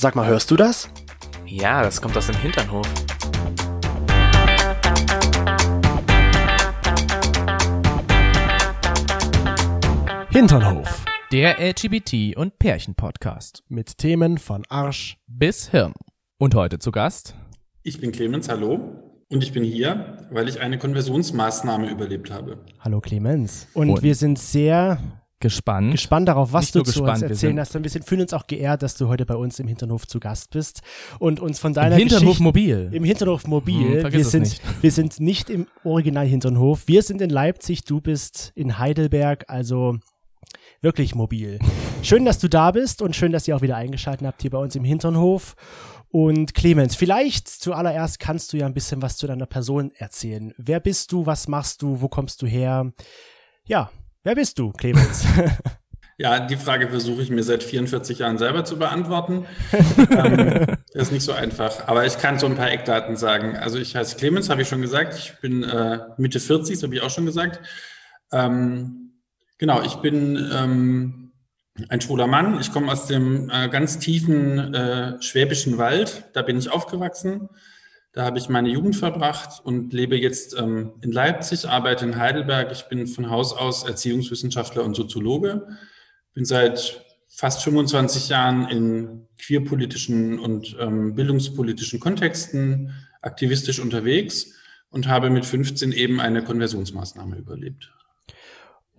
Sag mal, hörst du das? Ja, das kommt aus dem Hinternhof. Hinternhof. Der LGBT- und Pärchen-Podcast. Mit Themen von Arsch bis Hirn. Und heute zu Gast. Ich bin Clemens, hallo. Und ich bin hier, weil ich eine Konversionsmaßnahme überlebt habe. Hallo Clemens. Und, und wir sind sehr gespannt. Gespannt darauf, was Nicht du zu uns erzählen hast. Und wir sind, fühlen uns auch geehrt, dass du heute bei uns im Hinterhof zu Gast bist und uns von deiner Im Hinterhof Geschichte, mobil. Im Hinterhof mobil. Hm, wir sind, nicht. wir sind nicht im Original Hinternhof. Wir sind in Leipzig, du bist in Heidelberg, also wirklich mobil. Schön, dass du da bist und schön, dass ihr auch wieder eingeschaltet habt hier bei uns im Hinternhof. Und Clemens, vielleicht zuallererst kannst du ja ein bisschen was zu deiner Person erzählen. Wer bist du? Was machst du? Wo kommst du her? Ja, wer bist du, Clemens? Ja, die Frage versuche ich mir seit 44 Jahren selber zu beantworten. ähm, das ist nicht so einfach, aber ich kann so ein paar Eckdaten sagen. Also ich heiße Clemens, habe ich schon gesagt. Ich bin äh, Mitte 40, das habe ich auch schon gesagt. Ähm, genau, ich bin ähm, ein schwuler Mann. Ich komme aus dem äh, ganz tiefen äh, schwäbischen Wald. Da bin ich aufgewachsen. Da habe ich meine Jugend verbracht und lebe jetzt ähm, in Leipzig, arbeite in Heidelberg. Ich bin von Haus aus Erziehungswissenschaftler und Soziologe. Bin seit fast 25 Jahren in queerpolitischen und ähm, bildungspolitischen Kontexten aktivistisch unterwegs und habe mit 15 eben eine Konversionsmaßnahme überlebt.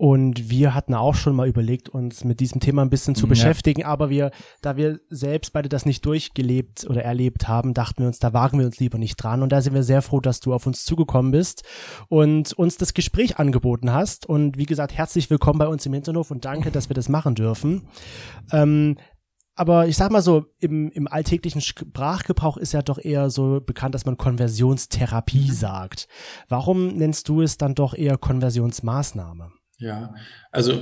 Und wir hatten auch schon mal überlegt, uns mit diesem Thema ein bisschen zu ja. beschäftigen, aber wir, da wir selbst beide das nicht durchgelebt oder erlebt haben, dachten wir uns, da wagen wir uns lieber nicht dran. Und da sind wir sehr froh, dass du auf uns zugekommen bist und uns das Gespräch angeboten hast. Und wie gesagt, herzlich willkommen bei uns im Hinterhof und danke, dass wir das machen dürfen. Ähm, aber ich sag mal so, im, im alltäglichen Sprachgebrauch ist ja doch eher so bekannt, dass man Konversionstherapie mhm. sagt. Warum nennst du es dann doch eher Konversionsmaßnahme? Ja, also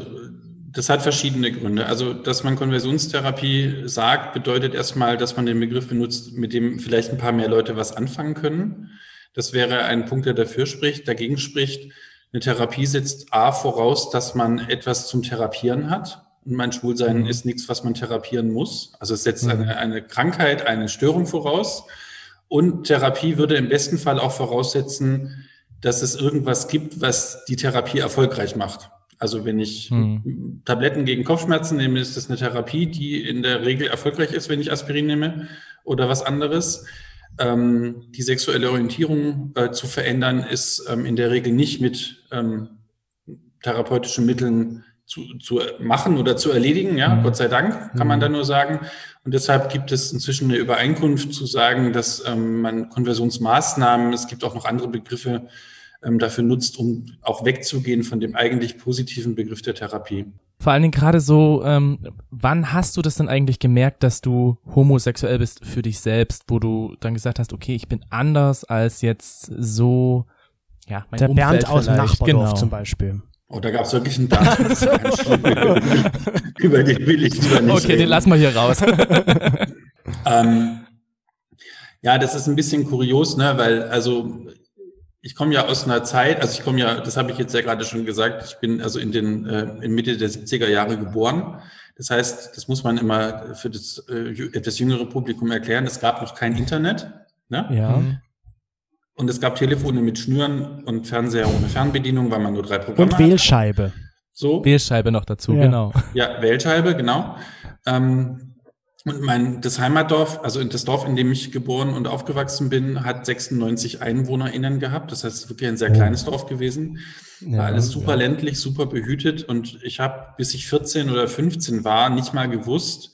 das hat verschiedene Gründe. Also, dass man Konversionstherapie sagt, bedeutet erstmal, dass man den Begriff benutzt, mit dem vielleicht ein paar mehr Leute was anfangen können. Das wäre ein Punkt, der dafür spricht. Dagegen spricht, eine Therapie setzt A voraus, dass man etwas zum Therapieren hat. Und mein Schwulsein mhm. ist nichts, was man therapieren muss. Also es setzt mhm. eine, eine Krankheit, eine Störung voraus. Und Therapie würde im besten Fall auch voraussetzen, dass es irgendwas gibt, was die Therapie erfolgreich macht. Also wenn ich hm. Tabletten gegen Kopfschmerzen nehme, ist das eine Therapie, die in der Regel erfolgreich ist, wenn ich Aspirin nehme oder was anderes. Ähm, die sexuelle Orientierung äh, zu verändern, ist ähm, in der Regel nicht mit ähm, therapeutischen Mitteln zu, zu machen oder zu erledigen. Ja, mhm. Gott sei Dank, kann man hm. da nur sagen. Und deshalb gibt es inzwischen eine Übereinkunft zu sagen, dass ähm, man Konversionsmaßnahmen, es gibt auch noch andere Begriffe, ähm, dafür nutzt, um auch wegzugehen von dem eigentlich positiven Begriff der Therapie. Vor allen Dingen gerade so, ähm, wann hast du das denn eigentlich gemerkt, dass du homosexuell bist für dich selbst, wo du dann gesagt hast, okay, ich bin anders als jetzt so, ja, mein Der Umfeld Bernd aus dem Nachbardorf genau. zum Beispiel. Oh, da gab es wirklich einen Daten. über den will ich lieber nicht Okay, reden. den lassen wir hier raus. ähm, ja, das ist ein bisschen kurios, ne, weil also ich komme ja aus einer Zeit, also ich komme ja, das habe ich jetzt ja gerade schon gesagt, ich bin also in den äh, in Mitte der 70er Jahre geboren. Das heißt, das muss man immer für das äh, etwas jüngere Publikum erklären. Es gab noch kein Internet. Ne? Ja. Und es gab Telefone mit Schnüren und Fernseher ohne Fernbedienung, weil man nur drei Programme Und Wählscheibe. Hatte. So. Wählscheibe noch dazu, ja. genau. Ja, Wählscheibe, genau. Ähm, und mein, das Heimatdorf, also das Dorf, in dem ich geboren und aufgewachsen bin, hat 96 EinwohnerInnen gehabt. Das heißt, es ist wirklich ein sehr oh. kleines Dorf gewesen. War alles super ja. ländlich, super behütet. Und ich habe, bis ich 14 oder 15 war, nicht mal gewusst,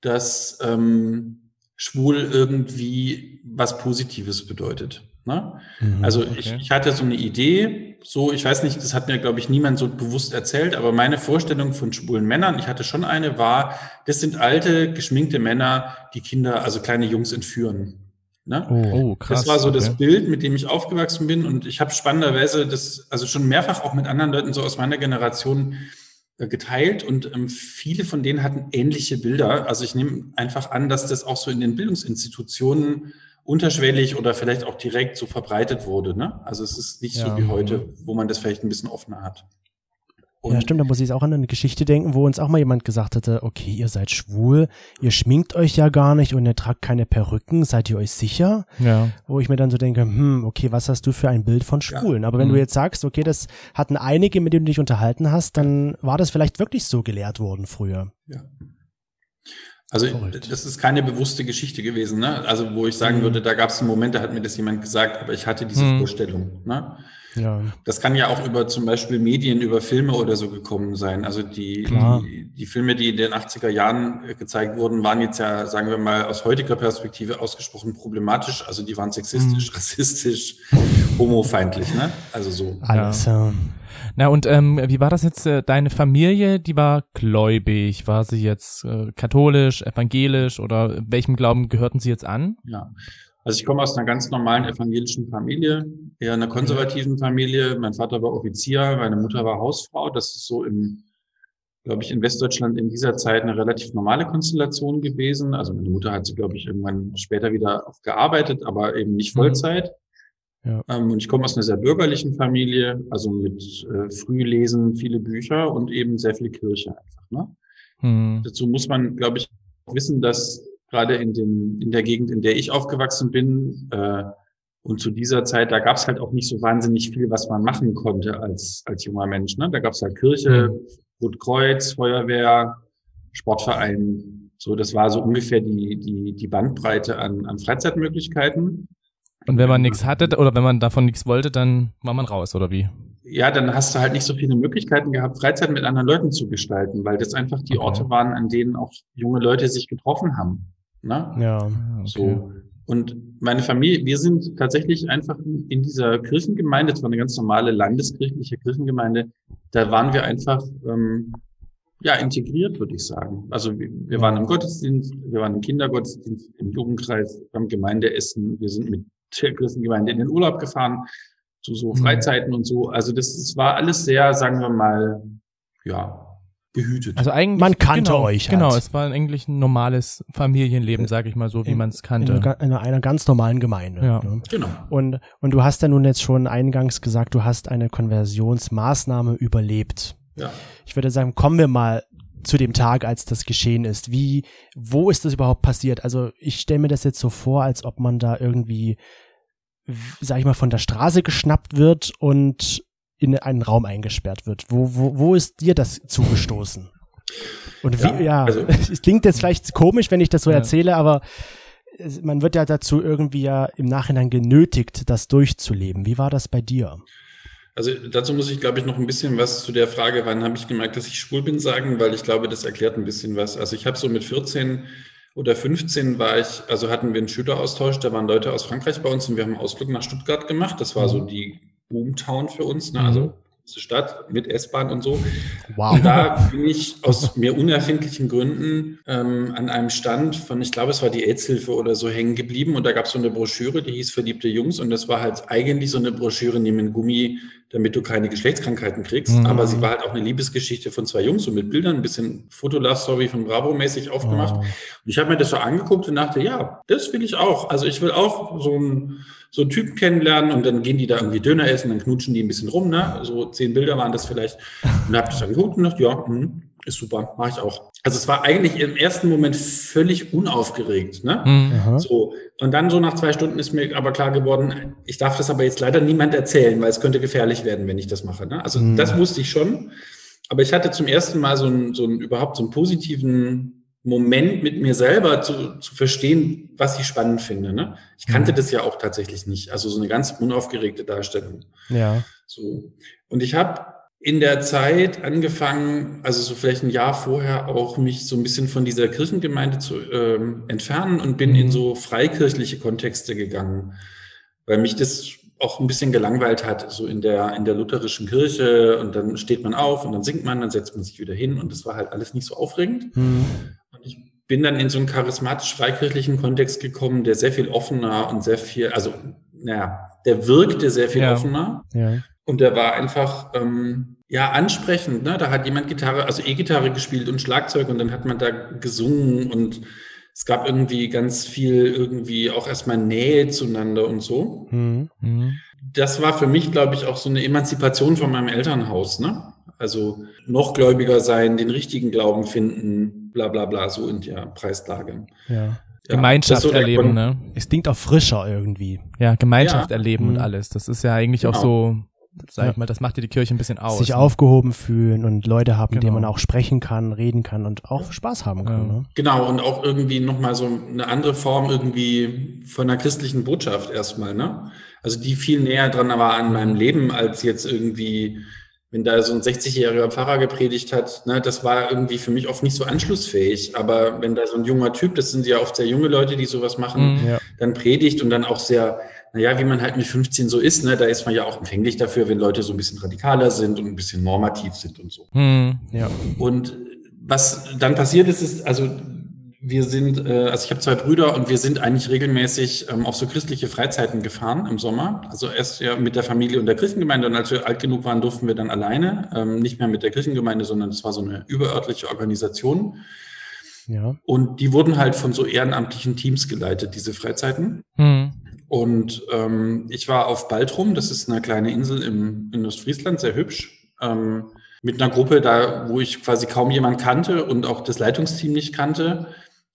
dass ähm, schwul irgendwie was Positives bedeutet. Ne? Mhm, also okay. ich, ich hatte so eine Idee, so, ich weiß nicht, das hat mir, glaube ich, niemand so bewusst erzählt, aber meine Vorstellung von schwulen Männern, ich hatte schon eine, war, das sind alte, geschminkte Männer, die Kinder, also kleine Jungs entführen. Ne? Oh, oh, krass. Das war so okay. das Bild, mit dem ich aufgewachsen bin und ich habe spannenderweise das, also schon mehrfach auch mit anderen Leuten so aus meiner Generation äh, geteilt und ähm, viele von denen hatten ähnliche Bilder. Also ich nehme einfach an, dass das auch so in den Bildungsinstitutionen unterschwellig oder vielleicht auch direkt so verbreitet wurde. Ne? Also es ist nicht ja. so wie heute, wo man das vielleicht ein bisschen offener hat. Und ja, stimmt, da muss ich auch an eine Geschichte denken, wo uns auch mal jemand gesagt hatte, okay, ihr seid schwul, ihr schminkt euch ja gar nicht und ihr tragt keine Perücken, seid ihr euch sicher? Ja. Wo ich mir dann so denke, hm, okay, was hast du für ein Bild von Schwulen? Ja. Aber wenn mhm. du jetzt sagst, okay, das hatten einige, mit denen du dich unterhalten hast, dann war das vielleicht wirklich so gelehrt worden früher. Ja. Also Verrückt. das ist keine bewusste Geschichte gewesen, ne? Also wo ich sagen mhm. würde, da gab es einen Moment, da hat mir das jemand gesagt, aber ich hatte diese mhm. Vorstellung. Ne? Ja. Das kann ja auch über zum Beispiel Medien, über Filme oder so gekommen sein. Also die, die, die, Filme, die in den 80er Jahren äh, gezeigt wurden, waren jetzt ja, sagen wir mal, aus heutiger Perspektive ausgesprochen problematisch. Also die waren sexistisch, mhm. rassistisch, homofeindlich, ne? Also so. Alles, ja. Na und ähm, wie war das jetzt? Äh, deine Familie, die war gläubig. War sie jetzt äh, katholisch, evangelisch oder welchem Glauben gehörten sie jetzt an? Ja, also ich komme aus einer ganz normalen evangelischen Familie, eher einer konservativen Familie. Mein Vater war Offizier, meine Mutter war Hausfrau. Das ist so im, glaube ich, in Westdeutschland in dieser Zeit eine relativ normale Konstellation gewesen. Also meine Mutter hat sie, glaube ich, irgendwann später wieder gearbeitet, aber eben nicht mhm. Vollzeit. Ja. Ähm, und ich komme aus einer sehr bürgerlichen Familie, also mit äh, Frühlesen, viele Bücher und eben sehr viel Kirche einfach. Ne? Mhm. Dazu muss man, glaube ich, wissen, dass gerade in, den, in der Gegend, in der ich aufgewachsen bin, äh, und zu dieser Zeit, da gab es halt auch nicht so wahnsinnig viel, was man machen konnte als, als junger Mensch. Ne? Da gab es halt Kirche, mhm. Rotkreuz, Feuerwehr, Sportverein. So, das war so ungefähr die, die, die Bandbreite an, an Freizeitmöglichkeiten. Und wenn man nichts hatte oder wenn man davon nichts wollte, dann war man raus, oder wie? Ja, dann hast du halt nicht so viele Möglichkeiten gehabt, Freizeit mit anderen Leuten zu gestalten, weil das einfach die okay. Orte waren, an denen auch junge Leute sich getroffen haben. Ne? Ja. Okay. So. Und meine Familie, wir sind tatsächlich einfach in dieser Kirchengemeinde, das war eine ganz normale landeskirchliche Kirchengemeinde, da waren wir einfach ähm, ja integriert, würde ich sagen. Also wir, wir waren im Gottesdienst, wir waren im Kindergottesdienst, im Jugendkreis, beim Gemeindeessen, wir sind mit der Kirchengemeinde in den Urlaub gefahren, zu so mhm. Freizeiten und so. Also das, das war alles sehr, sagen wir mal, ja, behütet. Also eigentlich man kannte genau, euch. Halt. Genau, es war eigentlich ein normales Familienleben, sage ich mal so, wie man es kannte. In, in, einer ganz normalen Gemeinde. Ja. Ne? Genau. Und und du hast ja nun jetzt schon eingangs gesagt, du hast eine Konversionsmaßnahme überlebt. Ja. Ich würde sagen, kommen wir mal zu dem Tag, als das geschehen ist. Wie, wo ist das überhaupt passiert? Also ich stelle mir das jetzt so vor, als ob man da irgendwie, sag ich mal, von der Straße geschnappt wird und in einen Raum eingesperrt wird. Wo, wo, wo ist dir das zugestoßen? Und wie, ja, ja also, es klingt jetzt vielleicht komisch, wenn ich das so ja. erzähle, aber man wird ja dazu irgendwie ja im Nachhinein genötigt, das durchzuleben. Wie war das bei dir? Also dazu muss ich, glaube ich, noch ein bisschen was zu der Frage, wann habe ich gemerkt, dass ich schwul bin, sagen, weil ich glaube, das erklärt ein bisschen was. Also ich habe so mit 14 oder 15 war ich, also hatten wir einen Schüleraustausch, da waren Leute aus Frankreich bei uns und wir haben einen Ausflug nach Stuttgart gemacht. Das war so mhm. die Boomtown für uns, ne? also mhm. Stadt mit S-Bahn und so. Wow. Und da bin ich aus mir unerfindlichen Gründen ähm, an einem Stand von, ich glaube, es war die AIDS-Hilfe oder so hängen geblieben und da gab es so eine Broschüre, die hieß Verliebte Jungs und das war halt eigentlich so eine Broschüre, mit Gummi damit du keine Geschlechtskrankheiten kriegst. Mhm. Aber sie war halt auch eine Liebesgeschichte von zwei Jungs, so mit Bildern, ein bisschen Fotolove-Story von Bravo mäßig aufgemacht. Oh. Und ich habe mir das so angeguckt und dachte, ja, das will ich auch. Also ich will auch so einen, so einen Typen kennenlernen und dann gehen die da irgendwie Döner essen, dann knutschen die ein bisschen rum, ne? So zehn Bilder waren das vielleicht. Und habe ich dann geguckt und dachte, ja, mh, ist super, mache ich auch. Also es war eigentlich im ersten Moment völlig unaufgeregt. Ne? Mhm. So. Und dann so nach zwei Stunden ist mir aber klar geworden, ich darf das aber jetzt leider niemand erzählen, weil es könnte gefährlich werden, wenn ich das mache. Ne? Also mhm. das wusste ich schon. Aber ich hatte zum ersten Mal so einen, so einen überhaupt so einen positiven Moment mit mir selber zu, zu verstehen, was ich spannend finde. Ne? Ich kannte mhm. das ja auch tatsächlich nicht. Also so eine ganz unaufgeregte Darstellung. Ja. So. Und ich habe in der Zeit angefangen, also so vielleicht ein Jahr vorher auch mich so ein bisschen von dieser Kirchengemeinde zu ähm, entfernen und bin in mhm. so freikirchliche Kontexte gegangen, weil mich das auch ein bisschen gelangweilt hat, so in der, in der lutherischen Kirche und dann steht man auf und dann singt man, dann setzt man sich wieder hin und das war halt alles nicht so aufregend. Mhm. Bin dann in so einen charismatisch freikirchlichen Kontext gekommen, der sehr viel offener und sehr viel, also, naja, der wirkte sehr viel ja. offener. Ja. Und der war einfach ähm, ja ansprechend. Ne? Da hat jemand Gitarre, also E-Gitarre gespielt und Schlagzeug und dann hat man da gesungen und es gab irgendwie ganz viel irgendwie auch erstmal Nähe zueinander und so. Mhm. Das war für mich, glaube ich, auch so eine Emanzipation von meinem Elternhaus. Ne? Also noch gläubiger sein, den richtigen Glauben finden, bla bla bla, so in der Preislage. Ja. Ja, Gemeinschaft so erleben, ne? Es klingt auch frischer irgendwie. Ja, Gemeinschaft ja. erleben mhm. und alles. Das ist ja eigentlich genau. auch so, sag ich mal, das macht dir die Kirche ein bisschen aus. Sich ne? aufgehoben fühlen und Leute haben, genau. denen man auch sprechen kann, reden kann und auch Spaß haben kann. Ne? Genau, und auch irgendwie nochmal so eine andere Form irgendwie von einer christlichen Botschaft erstmal, ne? Also die viel näher dran war an meinem Leben als jetzt irgendwie wenn da so ein 60-jähriger Pfarrer gepredigt hat, ne, das war irgendwie für mich oft nicht so anschlussfähig. Aber wenn da so ein junger Typ, das sind ja oft sehr junge Leute, die sowas machen, mhm, ja. dann predigt und dann auch sehr, naja, wie man halt mit 15 so ist, ne, da ist man ja auch empfänglich dafür, wenn Leute so ein bisschen radikaler sind und ein bisschen normativ sind und so. Mhm, ja. Und was dann passiert ist, ist, also wir sind, äh, also ich habe zwei Brüder und wir sind eigentlich regelmäßig ähm, auf so christliche Freizeiten gefahren im Sommer. Also erst ja mit der Familie und der Kirchengemeinde und als wir alt genug waren, durften wir dann alleine, ähm, nicht mehr mit der Kirchengemeinde, sondern es war so eine überörtliche Organisation. Ja. Und die wurden halt von so ehrenamtlichen Teams geleitet, diese Freizeiten. Mhm. Und ähm, ich war auf Baltrum, das ist eine kleine Insel im, in Ostfriesland, sehr hübsch. Ähm, mit einer Gruppe da, wo ich quasi kaum jemand kannte und auch das Leitungsteam nicht kannte.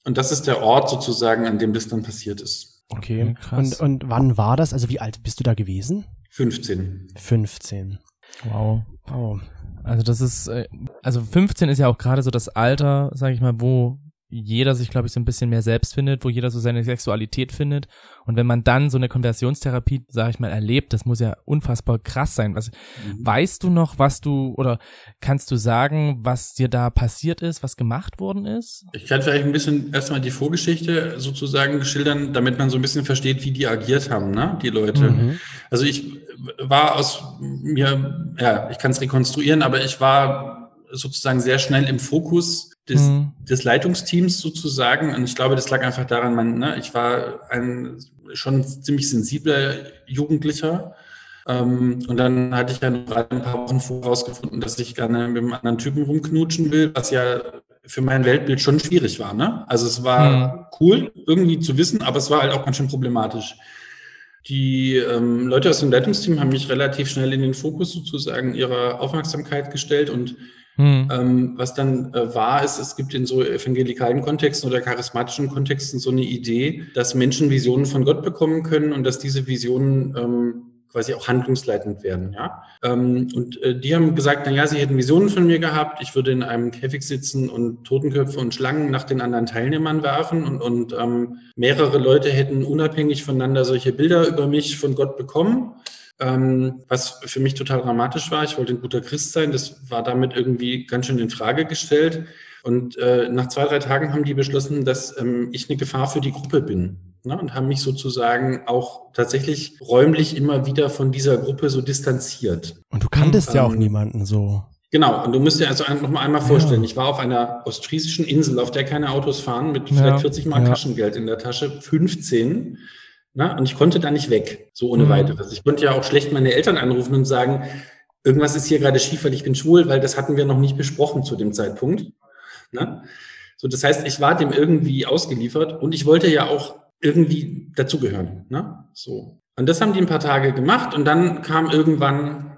Und das ist der Ort sozusagen, an dem das dann passiert ist. Okay, krass. Und, und wann war das? Also wie alt bist du da gewesen? 15. 15. Wow. Wow. Also das ist, äh, also 15 ist ja auch gerade so das Alter, sage ich mal, wo jeder sich, glaube ich, so ein bisschen mehr selbst findet, wo jeder so seine Sexualität findet. Und wenn man dann so eine Konversionstherapie, sage ich mal, erlebt, das muss ja unfassbar krass sein. Was mhm. weißt du noch, was du oder kannst du sagen, was dir da passiert ist, was gemacht worden ist? Ich kann vielleicht ein bisschen erstmal die Vorgeschichte sozusagen schildern, damit man so ein bisschen versteht, wie die agiert haben, ne, die Leute. Mhm. Also ich war aus mir, ja, ich kann es rekonstruieren, aber ich war sozusagen sehr schnell im Fokus des, mhm. des Leitungsteams sozusagen. Und ich glaube, das lag einfach daran, man, ne, ich war ein schon ziemlich sensibler Jugendlicher. Ähm, und dann hatte ich ja noch ein paar Wochen vorausgefunden, dass ich gerne mit einem anderen Typen rumknutschen will, was ja für mein Weltbild schon schwierig war. Ne? Also es war mhm. cool, irgendwie zu wissen, aber es war halt auch ganz schön problematisch. Die ähm, Leute aus dem Leitungsteam haben mich relativ schnell in den Fokus sozusagen ihrer Aufmerksamkeit gestellt und hm. Ähm, was dann äh, war, ist, es gibt in so evangelikalen Kontexten oder charismatischen Kontexten so eine Idee, dass Menschen Visionen von Gott bekommen können und dass diese Visionen ähm, quasi auch handlungsleitend werden. Ja? Ähm, und äh, die haben gesagt, na ja, sie hätten Visionen von mir gehabt, ich würde in einem Käfig sitzen und Totenköpfe und Schlangen nach den anderen Teilnehmern werfen und, und ähm, mehrere Leute hätten unabhängig voneinander solche Bilder über mich von Gott bekommen ähm, was für mich total dramatisch war. Ich wollte ein guter Christ sein. Das war damit irgendwie ganz schön in Frage gestellt. Und äh, nach zwei, drei Tagen haben die beschlossen, dass ähm, ich eine Gefahr für die Gruppe bin. Ne? Und haben mich sozusagen auch tatsächlich räumlich immer wieder von dieser Gruppe so distanziert. Und du kanntest ähm, ja auch niemanden so. Genau, und du musst dir also noch mal einmal vorstellen, ja. ich war auf einer ostfriesischen Insel, auf der keine Autos fahren, mit ja, vielleicht 40 Mal ja. Taschengeld in der Tasche, 15 na, und ich konnte da nicht weg, so ohne mhm. weiteres. Ich konnte ja auch schlecht meine Eltern anrufen und sagen, irgendwas ist hier gerade schief, weil ich bin schwul, weil das hatten wir noch nicht besprochen zu dem Zeitpunkt. Na? So, das heißt, ich war dem irgendwie ausgeliefert und ich wollte ja auch irgendwie dazugehören. Ne? So. Und das haben die ein paar Tage gemacht und dann kam irgendwann,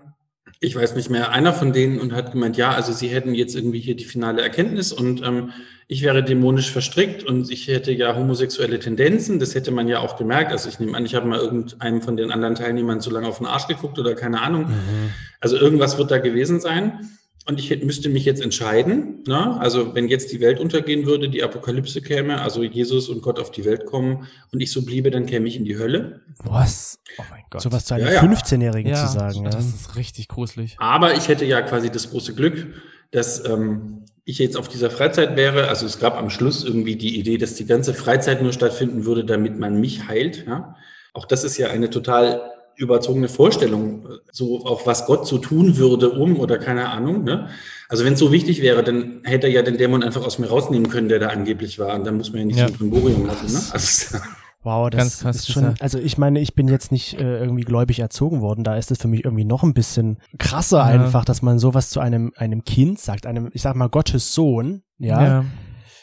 ich weiß nicht mehr, einer von denen und hat gemeint, ja, also sie hätten jetzt irgendwie hier die finale Erkenntnis und ähm, ich wäre dämonisch verstrickt und ich hätte ja homosexuelle Tendenzen. Das hätte man ja auch gemerkt. Also ich nehme an, ich habe mal irgendeinem von den anderen Teilnehmern zu lange auf den Arsch geguckt oder keine Ahnung. Mhm. Also irgendwas wird da gewesen sein. Und ich müsste mich jetzt entscheiden. Ne? Also wenn jetzt die Welt untergehen würde, die Apokalypse käme, also Jesus und Gott auf die Welt kommen und ich so bliebe, dann käme ich in die Hölle. Was? Oh mein Gott. So was zu einem ja, ja. 15-Jährigen ja, zu sagen. Das ja. ist richtig gruselig. Aber ich hätte ja quasi das große Glück, dass ähm, ich jetzt auf dieser Freizeit wäre, also es gab am Schluss irgendwie die Idee, dass die ganze Freizeit nur stattfinden würde, damit man mich heilt. Ja? Auch das ist ja eine total überzogene Vorstellung, so auch was Gott so tun würde, um oder keine Ahnung. Ne? Also wenn es so wichtig wäre, dann hätte er ja den Dämon einfach aus mir rausnehmen können, der da angeblich war. Und dann muss man ja nicht ja. zum Primborium lassen. Ne? Also, Wow, das Ganz ist schon, also ich meine, ich bin jetzt nicht äh, irgendwie gläubig erzogen worden, da ist es für mich irgendwie noch ein bisschen krasser ja. einfach, dass man sowas zu einem, einem Kind sagt, einem, ich sag mal, Gottes Sohn, ja.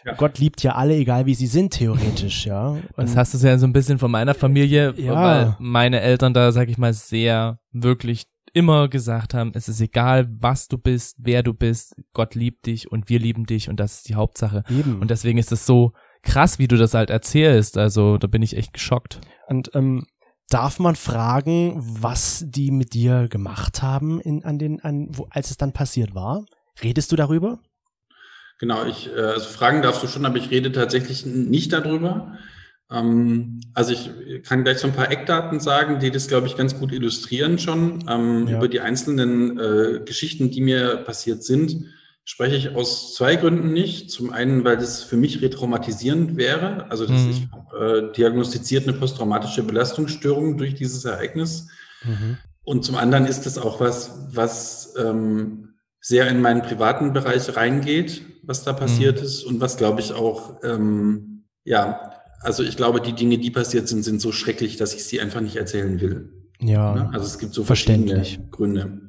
Ja. Ja. Gott liebt ja alle, egal wie sie sind, theoretisch, ja. Und das hast du ja so ein bisschen von meiner Familie, ja. weil meine Eltern da, sag ich mal, sehr wirklich immer gesagt haben, es ist egal, was du bist, wer du bist, Gott liebt dich und wir lieben dich und das ist die Hauptsache. Eben. Und deswegen ist es so krass, wie du das halt erzählst. Also da bin ich echt geschockt. Und ähm, darf man fragen, was die mit dir gemacht haben in, an den, an, wo, als es dann passiert war? Redest du darüber? Genau, ich, äh, also fragen darfst du schon, aber ich rede tatsächlich nicht darüber. Ähm, also ich kann gleich so ein paar Eckdaten sagen, die das, glaube ich, ganz gut illustrieren schon. Ähm, ja. Über die einzelnen äh, Geschichten, die mir passiert sind, spreche ich aus zwei Gründen nicht. Zum einen, weil das für mich retraumatisierend wäre. Also mhm. ich äh, diagnostiziert eine posttraumatische Belastungsstörung durch dieses Ereignis. Mhm. Und zum anderen ist es auch was, was ähm, sehr in meinen privaten Bereich reingeht, was da passiert mhm. ist und was, glaube ich, auch, ähm, ja, also ich glaube, die Dinge, die passiert sind, sind so schrecklich, dass ich sie einfach nicht erzählen will. Ja. Ne? Also es gibt so verschiedene Gründe.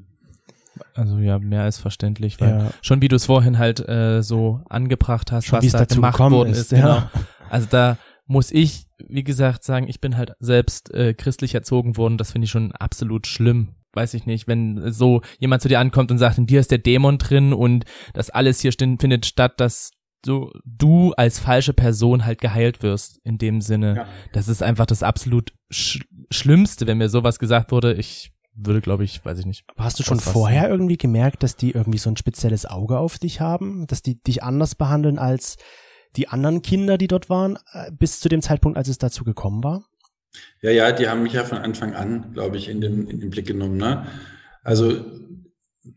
Also ja, mehr als verständlich, weil ja. schon wie du es vorhin halt äh, so angebracht hast, schon, was da gemacht worden ist. ist ja. Genau. Also da muss ich, wie gesagt, sagen, ich bin halt selbst äh, christlich erzogen worden. Das finde ich schon absolut schlimm. Weiß ich nicht, wenn so jemand zu dir ankommt und sagt, in dir ist der Dämon drin und das alles hier findet statt, dass du, du als falsche Person halt geheilt wirst in dem Sinne. Ja. Das ist einfach das absolut Sch Schlimmste, wenn mir sowas gesagt wurde. Ich würde, glaube ich, weiß ich nicht. Aber hast du schon vorher irgendwie gemerkt, dass die irgendwie so ein spezielles Auge auf dich haben, dass die dich anders behandeln als die anderen Kinder, die dort waren, äh, bis zu dem Zeitpunkt, als es dazu gekommen war? Ja, ja, die haben mich ja von Anfang an, glaube ich, in den, in den Blick genommen. Ne? Also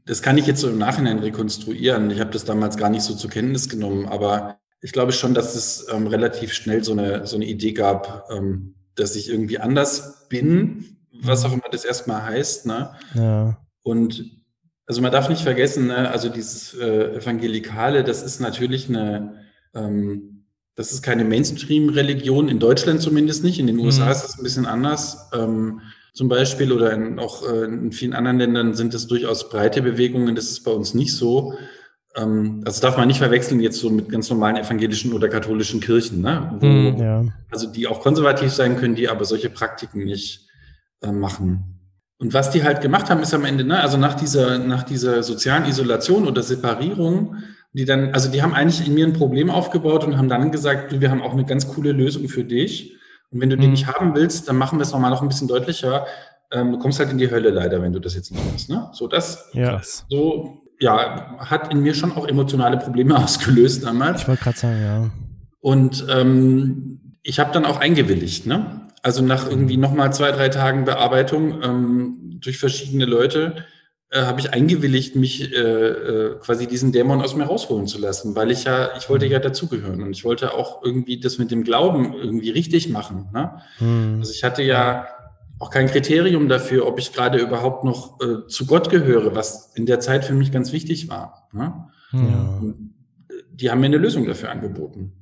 das kann ich jetzt so im Nachhinein rekonstruieren. Ich habe das damals gar nicht so zur Kenntnis genommen, aber ich glaube schon, dass es ähm, relativ schnell so eine, so eine Idee gab, ähm, dass ich irgendwie anders bin, was auch immer das erstmal heißt. Ne? Ja. Und also man darf nicht vergessen, ne, also dieses äh, Evangelikale, das ist natürlich eine, ähm, das ist keine Mainstream-Religion, in Deutschland zumindest nicht, in den USA mhm. ist das ein bisschen anders. Ähm, zum Beispiel oder in, auch äh, in vielen anderen Ländern sind es durchaus breite Bewegungen, das ist bei uns nicht so. Ähm, also darf man nicht verwechseln jetzt so mit ganz normalen evangelischen oder katholischen Kirchen, ne? Mhm, ja. also die auch konservativ sein können, die aber solche Praktiken nicht äh, machen. Und was die halt gemacht haben, ist am Ende, ne, also nach dieser, nach dieser sozialen Isolation oder Separierung, die dann, also die haben eigentlich in mir ein Problem aufgebaut und haben dann gesagt, du, wir haben auch eine ganz coole Lösung für dich. Und wenn du mhm. die nicht haben willst, dann machen wir es nochmal noch ein bisschen deutlicher. Ähm, du kommst halt in die Hölle leider, wenn du das jetzt nicht machst. Ne? So, das, ja. so, ja, hat in mir schon auch emotionale Probleme ausgelöst damals. Ich wollte gerade sagen, ja. Und ähm, ich habe dann auch eingewilligt, ne? Also nach irgendwie nochmal zwei, drei Tagen Bearbeitung ähm, durch verschiedene Leute äh, habe ich eingewilligt, mich äh, äh, quasi diesen Dämon aus mir rausholen zu lassen, weil ich ja, ich wollte ja dazugehören und ich wollte auch irgendwie das mit dem Glauben irgendwie richtig machen. Ne? Mhm. Also ich hatte ja auch kein Kriterium dafür, ob ich gerade überhaupt noch äh, zu Gott gehöre, was in der Zeit für mich ganz wichtig war. Ne? Ja. Die haben mir eine Lösung dafür angeboten.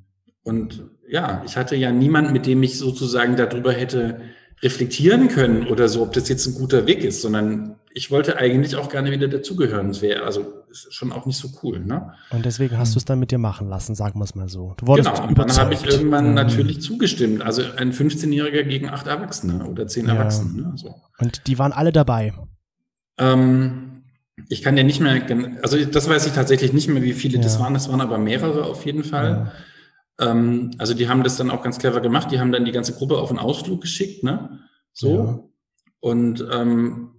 Und ja, ich hatte ja niemand, mit dem ich sozusagen darüber hätte reflektieren können oder so, ob das jetzt ein guter Weg ist, sondern ich wollte eigentlich auch gerne wieder dazugehören. Es wäre also ist schon auch nicht so cool, ne? Und deswegen hast du es dann mit dir machen lassen, sagen wir es mal so. Du wurdest genau, und dann habe ich irgendwann mhm. natürlich zugestimmt. Also ein 15-Jähriger gegen acht Erwachsene oder zehn ja. Erwachsene. Ne? So. Und die waren alle dabei. Ähm, ich kann ja nicht mehr, also das weiß ich tatsächlich nicht mehr, wie viele ja. das waren. Das waren aber mehrere auf jeden Fall. Ja. Ähm, also die haben das dann auch ganz clever gemacht. Die haben dann die ganze Gruppe auf einen Ausflug geschickt, ne? So. Ja. Und ähm,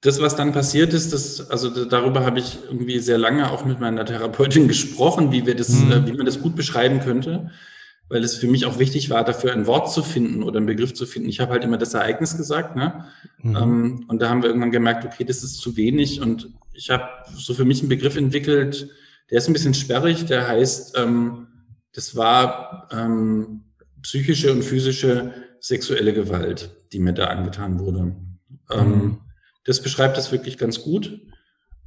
das, was dann passiert ist, das, also darüber habe ich irgendwie sehr lange auch mit meiner Therapeutin gesprochen, wie wir das, mhm. äh, wie man das gut beschreiben könnte, weil es für mich auch wichtig war, dafür ein Wort zu finden oder einen Begriff zu finden. Ich habe halt immer das Ereignis gesagt, ne? Mhm. Ähm, und da haben wir irgendwann gemerkt, okay, das ist zu wenig. Und ich habe so für mich einen Begriff entwickelt, der ist ein bisschen sperrig, der heißt ähm, das war ähm, psychische und physische sexuelle Gewalt, die mir da angetan wurde. Ähm, mhm. Das beschreibt das wirklich ganz gut.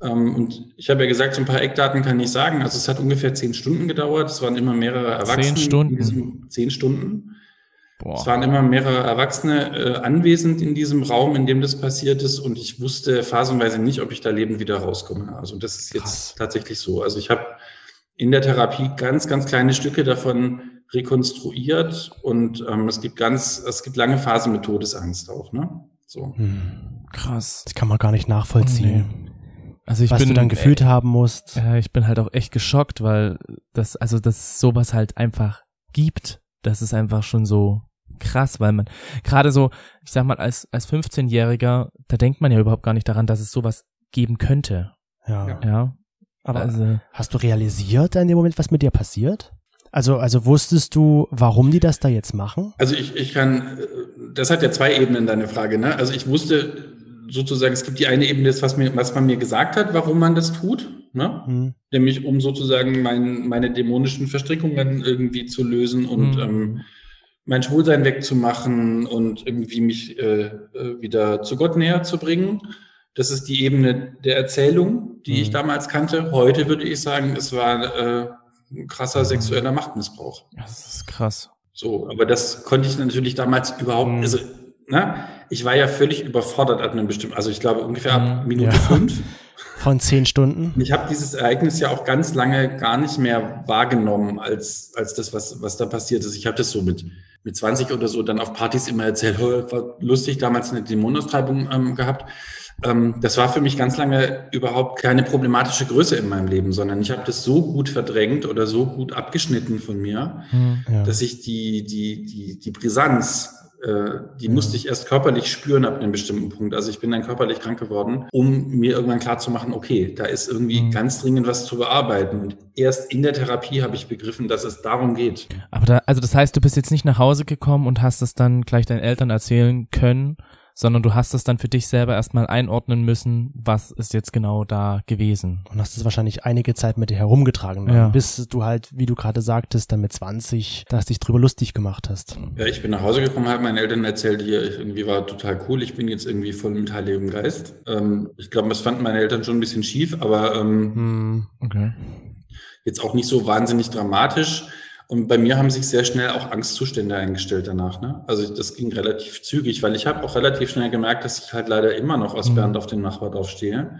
Ähm, und ich habe ja gesagt, so ein paar Eckdaten kann ich sagen. Also es hat ungefähr zehn Stunden gedauert. Es waren immer mehrere Erwachsene. Zehn Stunden? Diesem, zehn Stunden. Boah. Es waren immer mehrere Erwachsene äh, anwesend in diesem Raum, in dem das passiert ist. Und ich wusste phasenweise nicht, ob ich da lebend wieder rauskomme. Also das ist jetzt Krass. tatsächlich so. Also ich habe in der Therapie ganz, ganz kleine Stücke davon rekonstruiert und ähm, es gibt ganz, es gibt lange Phasen mit Todesangst auch, ne? So. Hm. Krass. Das kann man gar nicht nachvollziehen. Oh, nee. Also ich was bin, du dann gefühlt äh, haben musst. Ja, ich bin halt auch echt geschockt, weil das, also das sowas halt einfach gibt. Das ist einfach schon so krass, weil man gerade so, ich sag mal, als, als 15-Jähriger, da denkt man ja überhaupt gar nicht daran, dass es sowas geben könnte. Ja. Ja. Aber also, hast du realisiert in dem Moment, was mit dir passiert? Also, also wusstest du, warum die das da jetzt machen? Also ich, ich kann, äh, das hat ja zwei Ebenen, deine Frage. Ne? Also ich wusste sozusagen, es gibt die eine Ebene, was, mir, was man mir gesagt hat, warum man das tut. Ne? Hm. Nämlich um sozusagen mein, meine dämonischen Verstrickungen irgendwie zu lösen und Mhm. ähm, mein Schwulsein wegzumachen und irgendwie mich äh, äh, wieder zu Gott näher zu bringen. Das ist die Ebene der Erzählung, die ich Mhm. damals kannte. Heute würde ich sagen, es war äh, ein krasser sexueller Machtmissbrauch. das ist krass. So, aber das konnte ich natürlich damals überhaupt, Mhm. also, ne, ich war ja völlig überfordert ab einem bestimmten, also ich glaube ungefähr ab Mhm. Minute Ja. fünf. Von zehn Stunden? Ich habe dieses Ereignis ja auch ganz lange gar nicht mehr wahrgenommen als, als das, was, was da passiert ist. Ich habe das so mit, mit 20 oder so dann auf Partys immer erzählt, "Oh, war lustig, damals eine Dämonenaustreibung ähm, gehabt. Ähm, das war für mich ganz lange überhaupt keine problematische Größe in meinem Leben, sondern ich habe das so gut verdrängt oder so gut abgeschnitten von mir, Hm. Ja. dass ich die, die, die, die Brisanz, äh, die musste ich erst körperlich spüren ab einem bestimmten Punkt. Also ich bin dann körperlich krank geworden, um mir irgendwann klar zu machen, okay, da ist irgendwie Mhm. ganz dringend was zu bearbeiten. Und erst in der Therapie habe ich begriffen, dass es darum geht. Aber da, also das heißt, du bist jetzt nicht nach Hause gekommen und hast es dann gleich deinen Eltern erzählen können, sondern du hast es dann für dich selber erstmal einordnen müssen, was ist jetzt genau da gewesen. Und hast es wahrscheinlich einige Zeit mit dir herumgetragen, Ja. bis du halt, wie du gerade sagtest, dann mit 20, dass dich drüber lustig gemacht hast. Ja, ich bin nach Hause gekommen, habe meinen Eltern erzählt, hier, ich irgendwie war total cool, ich bin jetzt irgendwie voll mit Heiligem Geist. Ähm, ich glaube, das fanden meine Eltern schon ein bisschen schief, aber ähm, Hm. Okay. jetzt auch nicht so wahnsinnig dramatisch. Und bei mir haben sich sehr schnell auch Angstzustände eingestellt danach. Ne? Also das ging relativ zügig, weil ich habe auch relativ schnell gemerkt, dass ich halt leider immer noch aus Mhm. Bernd auf den Nachbardorf stehe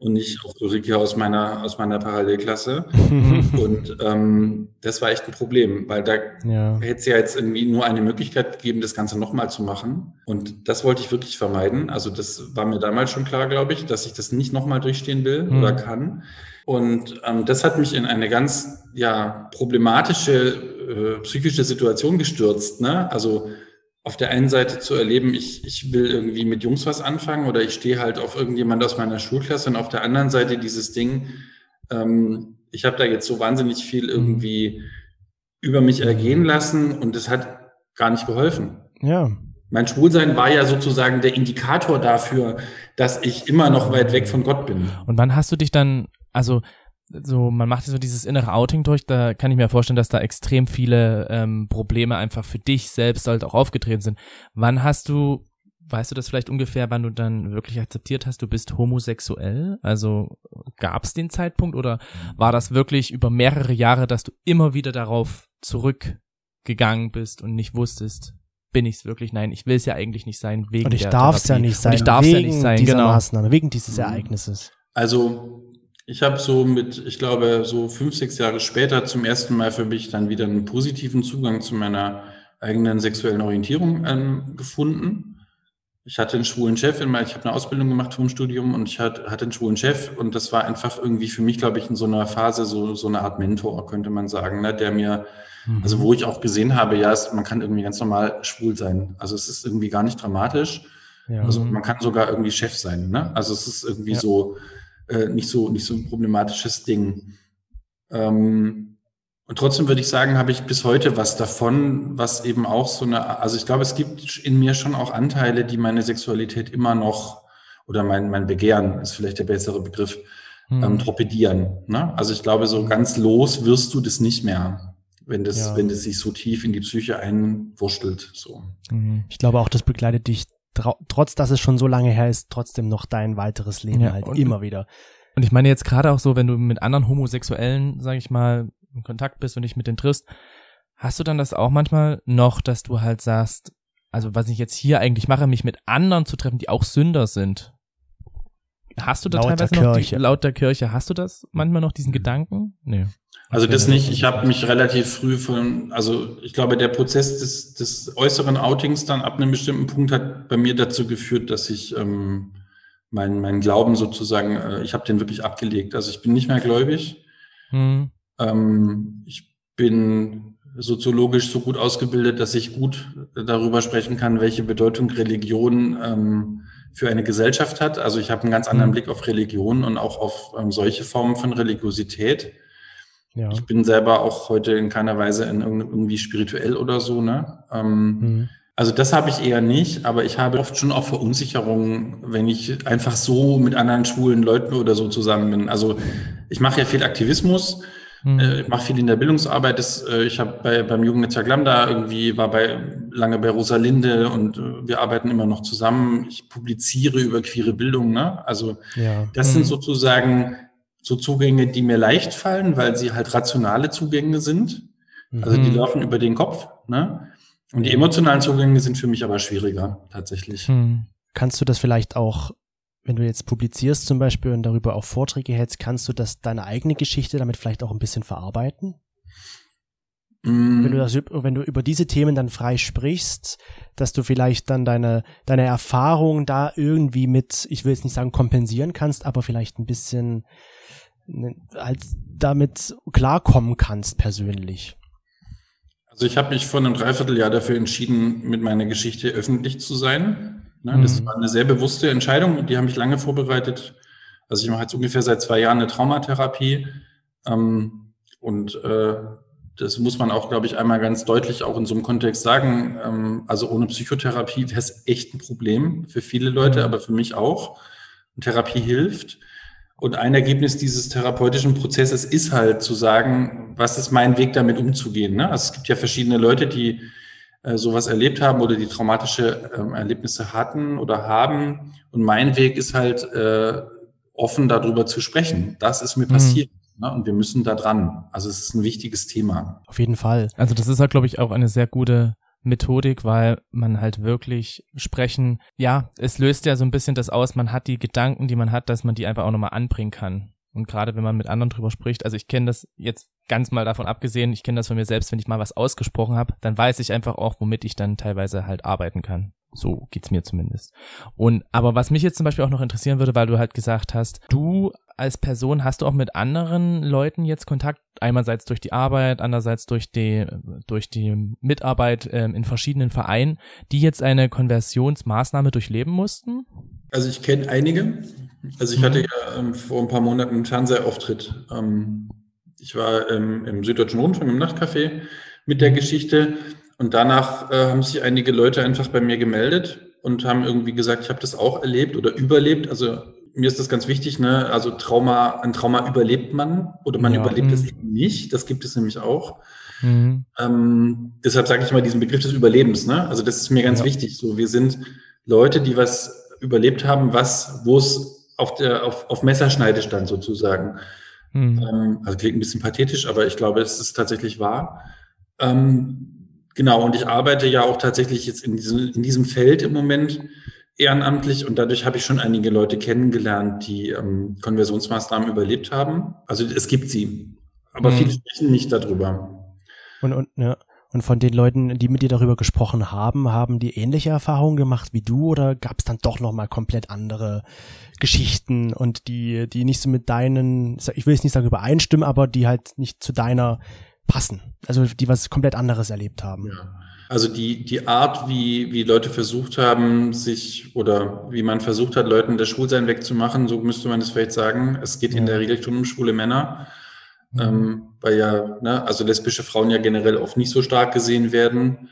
und nicht auf Ulrike aus meiner, aus meiner Parallelklasse. Und ähm, das war echt ein Problem, weil da ja. hätte es ja jetzt irgendwie nur eine Möglichkeit gegeben, das Ganze nochmal zu machen. Und das wollte ich wirklich vermeiden. Also das war mir damals schon klar, glaube ich, dass ich das nicht nochmal durchstehen will Mhm. oder kann. Und ähm, das hat mich in eine ganz ja, problematische äh, psychische Situation gestürzt. Ne? Also auf der einen Seite zu erleben, ich, ich will irgendwie mit Jungs was anfangen oder ich stehe halt auf irgendjemand aus meiner Schulklasse und auf der anderen Seite dieses Ding, ähm, ich habe da jetzt so wahnsinnig viel irgendwie über mich ergehen lassen und es hat gar nicht geholfen. ja. Mein Schwulsein war ja sozusagen der Indikator dafür, dass ich immer noch weit weg von Gott bin. Und wann hast du dich dann, also so, man macht so dieses innere Outing durch, da kann ich mir vorstellen, dass da extrem viele ähm, Probleme einfach für dich selbst halt auch aufgetreten sind. Wann hast du, weißt du das vielleicht ungefähr, wann du dann wirklich akzeptiert hast, du bist homosexuell? Also gab es den Zeitpunkt oder war das wirklich über mehrere Jahre, dass du immer wieder darauf zurückgegangen bist und nicht wusstest, bin ich es wirklich? Nein, ich will es ja eigentlich nicht sein wegen Und ich der darf es ja nicht sein. Und ich darf es ja wegen nicht sein, dieser genau. Maßnahme, wegen dieses Mhm. Ereignisses. Also ich habe so mit, ich glaube, so fünf, sechs Jahre später zum ersten Mal für mich dann wieder einen positiven Zugang zu meiner eigenen sexuellen Orientierung ähm, gefunden. Ich hatte einen schwulen Chef, in meiner, ich habe eine Ausbildung gemacht vom Studium und ich hatte, hatte einen schwulen Chef und das war einfach irgendwie für mich, glaube ich, in so einer Phase so, so eine Art Mentor, könnte man sagen, ne, der mir, Mhm. also wo ich auch gesehen habe, ja, es, man kann irgendwie ganz normal schwul sein. Also es ist irgendwie gar nicht dramatisch. Ja. Also man kann sogar irgendwie Chef sein. Ne? Also es ist irgendwie Ja. so äh, nicht so nicht so ein problematisches Ding. Ähm, und trotzdem würde ich sagen, habe ich bis heute was davon, was eben auch so eine, also ich glaube, es gibt in mir schon auch Anteile, die meine Sexualität immer noch oder mein, mein Begehren ist vielleicht der bessere Begriff, Mhm. ähm, torpedieren. Ne? Also ich glaube, so ganz los wirst du das nicht mehr, wenn das, Ja. wenn das sich so tief in die Psyche einwurschtelt. So. Mhm. Ich glaube auch, das begleitet dich, trotz dass es schon so lange her ist, trotzdem noch dein weiteres Leben Ja, halt immer wieder. Und ich meine jetzt gerade auch so, wenn du mit anderen Homosexuellen, sag ich mal, in Kontakt bist und dich mit denen triffst, hast du dann das auch manchmal noch, dass du halt sagst, also was ich jetzt hier eigentlich mache, mich mit anderen zu treffen, die auch Sünder sind? Hast du da laut teilweise noch die, laut der Kirche, hast du das manchmal noch diesen Gedanken? Nee. Also das nicht. Ich habe mich relativ früh von, also ich glaube, der Prozess des, des äußeren Outings dann ab einem bestimmten Punkt hat bei mir dazu geführt, dass ich ähm, mein, mein Glauben sozusagen, äh, ich habe den wirklich abgelegt. Also ich bin nicht mehr gläubig. Hm. Ähm, ich bin soziologisch so gut ausgebildet, dass ich gut darüber sprechen kann, welche Bedeutung Religion ähm, für eine Gesellschaft hat. Also ich habe einen ganz anderen hm. Blick auf Religion und auch auf ähm, solche Formen von Religiosität. Ja. Ich bin selber auch heute in keiner Weise in irgendwie spirituell oder so, ne? Ähm, mhm. Also das habe ich eher nicht, aber ich habe oft schon auch Verunsicherungen, wenn ich einfach so mit anderen schwulen Leuten oder so zusammen bin. Also ich mache ja viel Aktivismus, mhm. äh, mache viel in der Bildungsarbeit. Das, äh, ich habe bei, beim Jugendnetzwerk Lambda irgendwie, war bei lange bei Rosalinde und äh, wir arbeiten immer noch zusammen. Ich publiziere über queere Bildung. Ne? Also ja. das mhm. sind sozusagen so Zugänge, die mir leicht fallen, weil sie halt rationale Zugänge sind. Also die mhm. laufen über den Kopf. Ne? Und die emotionalen Zugänge sind für mich aber schwieriger, tatsächlich. Mhm. Kannst du das vielleicht auch, wenn du jetzt publizierst zum Beispiel und darüber auch Vorträge hältst, kannst du das deine eigene Geschichte damit vielleicht auch ein bisschen verarbeiten? Mm. Wenn du das, wenn du über diese Themen dann frei sprichst, dass du vielleicht dann deine, deine Erfahrung da irgendwie mit, ich will jetzt nicht sagen kompensieren kannst, aber vielleicht ein bisschen als damit klarkommen kannst persönlich? Also ich habe mich vor einem Dreivierteljahr dafür entschieden, mit meiner Geschichte öffentlich zu sein. Ne, das mhm. war eine sehr bewusste Entscheidung und die habe ich lange vorbereitet. Also ich mache jetzt ungefähr seit zwei Jahren eine Traumatherapie. Ähm, und äh, das muss man auch, glaube ich, einmal ganz deutlich auch in so einem Kontext sagen. Ähm, also ohne Psychotherapie wäre es echt ein Problem für viele Leute, mhm. aber für mich auch. Und Therapie hilft. Und ein Ergebnis dieses therapeutischen Prozesses ist halt zu sagen, was ist mein Weg damit umzugehen. Ne? Also es gibt ja verschiedene Leute, die äh, sowas erlebt haben oder die traumatische ähm, Erlebnisse hatten oder haben. Und mein Weg ist halt äh, offen darüber zu sprechen. Das ist mir mhm. passiert. Ne? Und wir müssen da dran. Also es ist ein wichtiges Thema. Auf jeden Fall. Also das ist halt, glaube ich, auch eine sehr gute Methodik, weil man halt wirklich sprechen, ja, es löst ja so ein bisschen das aus, man hat die Gedanken, die man hat, dass man die einfach auch nochmal anbringen kann. Und gerade wenn man mit anderen drüber spricht, also ich kenne das jetzt ganz mal davon abgesehen, ich kenne das von mir selbst, wenn ich mal was ausgesprochen habe, dann weiß ich einfach auch, womit ich dann teilweise halt arbeiten kann. So geht's mir zumindest. Und aber was mich jetzt zum Beispiel auch noch interessieren würde, weil du halt gesagt hast, du als Person hast du auch mit anderen Leuten jetzt Kontakt, einerseits durch die Arbeit, andererseits durch die durch die Mitarbeit ähm, in verschiedenen Vereinen, die jetzt eine Konversionsmaßnahme durchleben mussten? Also ich kenne einige. Also ich mhm. hatte ja ähm, vor ein paar Monaten einen Fernsehauftritt. Ähm, ich war ähm, im Süddeutschen Rundfunk im Nachtcafé mit der Geschichte und danach äh, haben sich einige Leute einfach bei mir gemeldet und haben irgendwie gesagt, ich habe das auch erlebt oder überlebt. Also mir ist das ganz wichtig, ne? Also Trauma, ein Trauma überlebt man oder man ja. überlebt es mhm. eben nicht. Das gibt es nämlich auch. Mhm. Ähm, deshalb sage ich mal diesen Begriff des Überlebens. Ne? Also das ist mir ganz ja. wichtig. So, wir sind Leute, die was überlebt haben, was, wo es auf der auf, auf Messerschneide stand sozusagen. Mhm. Ähm, also klingt ein bisschen pathetisch, aber ich glaube, es ist tatsächlich wahr. Ähm, Genau, und ich arbeite ja auch tatsächlich jetzt in diesem, in diesem Feld im Moment ehrenamtlich und dadurch habe ich schon einige Leute kennengelernt, die ähm, Konversionsmaßnahmen überlebt haben. Also es gibt sie, aber mhm. viele sprechen nicht darüber. Und, und, ja. und von den Leuten, die mit dir darüber gesprochen haben, haben die ähnliche Erfahrungen gemacht wie du oder gab es dann doch nochmal komplett andere Geschichten und die, die nicht so mit deinen, ich will jetzt nicht sagen übereinstimmen, aber die halt nicht zu deiner passen. Also die was komplett anderes erlebt haben. Ja. Also die, die Art, wie, wie Leute versucht haben, sich oder wie man versucht hat, Leuten das Schwulsein wegzumachen, so müsste man es vielleicht sagen. Es geht ja. in der Regel schon um schwule Männer, mhm. ähm, weil ja, ne, also lesbische Frauen ja generell oft nicht so stark gesehen werden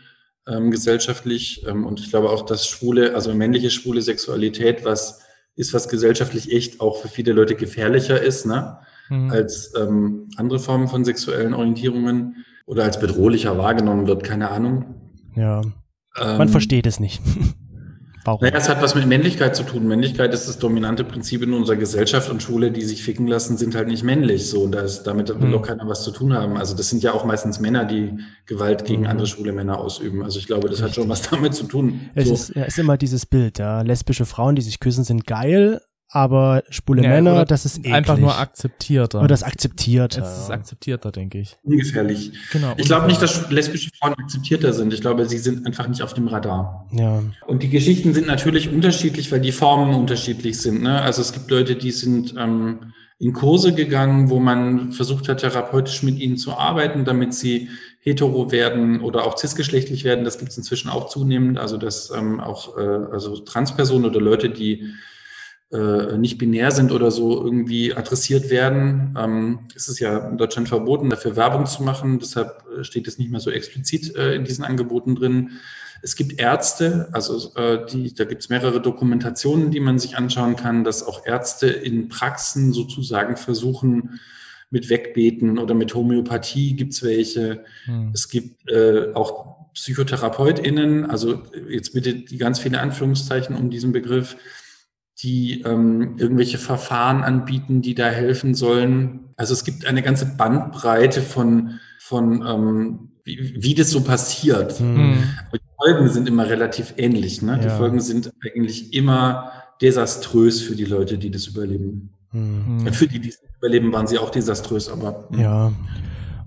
ähm, gesellschaftlich. Ähm, und ich glaube auch, dass schwule, also männliche schwule Sexualität, was ist, was gesellschaftlich echt auch für viele Leute gefährlicher ist, ne? Mhm. als ähm, andere Formen von sexuellen Orientierungen oder als bedrohlicher wahrgenommen wird, keine Ahnung. Ja. Ähm, Man versteht es nicht. Warum? Naja, es hat was mit Männlichkeit zu tun. Männlichkeit ist das dominante Prinzip in unserer Gesellschaft und Schwule, die sich ficken lassen, sind halt nicht männlich. So, und da ist, damit will hm. auch keiner was zu tun haben. Also das sind ja auch meistens Männer, die Gewalt gegen hm. andere schwule Männer ausüben. Also ich glaube, das hat schon was damit zu tun. Es so. ist, ja, ist immer dieses Bild, ja. Lesbische Frauen, die sich küssen, sind geil, aber schwule Ja, Männer, das ist eklig. Einfach nur akzeptierter. Oder das akzeptierte. es ist akzeptierter, denke ich. Ungefährlich. Genau. Ich glaube nicht, dass lesbische Frauen akzeptierter sind. Ich glaube, sie sind einfach nicht auf dem Radar. ja. Und die Geschichten sind natürlich unterschiedlich, weil die Formen unterschiedlich sind. Ne? Also es gibt Leute, die sind ähm, in Kurse gegangen, wo man versucht hat, therapeutisch mit ihnen zu arbeiten, damit sie hetero werden oder auch cisgeschlechtlich werden. Das gibt es inzwischen auch zunehmend. Also dass ähm, auch äh, also Transpersonen oder Leute, die äh, nicht binär sind oder so irgendwie adressiert werden. Ähm, es ist ja in Deutschland verboten, dafür Werbung zu machen. Deshalb äh, steht es nicht mehr so explizit äh, in diesen Angeboten drin. Es gibt Ärzte, also äh, die, da gibt es mehrere Dokumentationen, die man sich anschauen kann, dass auch Ärzte in Praxen sozusagen versuchen, mit Wegbeten oder mit Homöopathie gibt's welche. Hm. Es gibt äh, auch PsychotherapeutInnen, also jetzt bitte die ganz viele Anführungszeichen um diesen Begriff, die ähm, irgendwelche Verfahren anbieten, die da helfen sollen. Also es gibt eine ganze Bandbreite von, von ähm, wie, wie das so passiert. Hm. Aber die Folgen sind immer relativ ähnlich. Ne? Die Ja. Folgen sind eigentlich immer desaströs für die Leute, die das überleben. Hm. Hm. Für die, die es überleben, waren sie auch desaströs, aber Ja.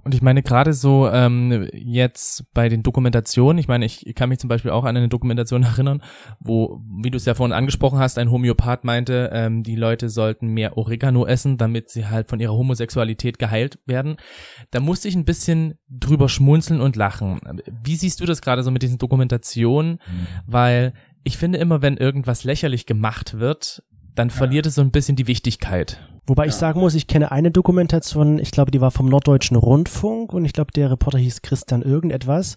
Und ich meine gerade so ähm, jetzt bei den Dokumentationen, ich meine, ich kann mich zum Beispiel auch an eine Dokumentation erinnern, wo, wie du es ja vorhin angesprochen hast, ein Homöopath meinte, ähm, die Leute sollten mehr Oregano essen, damit sie halt von ihrer Homosexualität geheilt werden. Da musste ich ein bisschen drüber schmunzeln und lachen. Wie siehst du das gerade so mit diesen Dokumentationen? Weil ich finde immer, wenn irgendwas lächerlich gemacht wird, dann verliert es so ein bisschen die Wichtigkeit. Wobei ich Ja. sagen muss, ich kenne eine Dokumentation, ich glaube, die war vom Norddeutschen Rundfunk und ich glaube, der Reporter hieß Christian irgendetwas.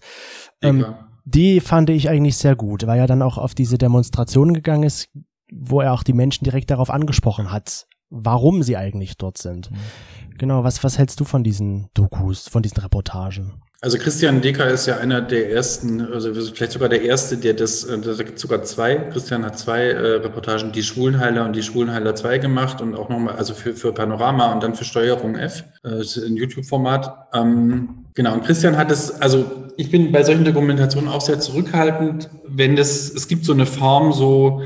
Ähm, die fand ich eigentlich sehr gut, weil er dann auch auf diese Demonstration gegangen ist, wo er auch die Menschen direkt darauf angesprochen hat, warum sie eigentlich dort sind. Genau, was, was hältst du von diesen Dokus, von diesen Reportagen? Also Christian Decker ist ja einer der ersten, also vielleicht sogar der erste, der das, äh, da gibt sogar zwei. Christian hat zwei äh, Reportagen, die Schwulenheiler und die Schwulenheiler 2 gemacht und auch nochmal, also für, für Panorama und dann für Steuerung F, äh, das ist ein YouTube-Format. Ähm, genau, und Christian hat es, also ich bin bei solchen Dokumentationen auch sehr zurückhaltend, wenn das, es gibt so eine Form so,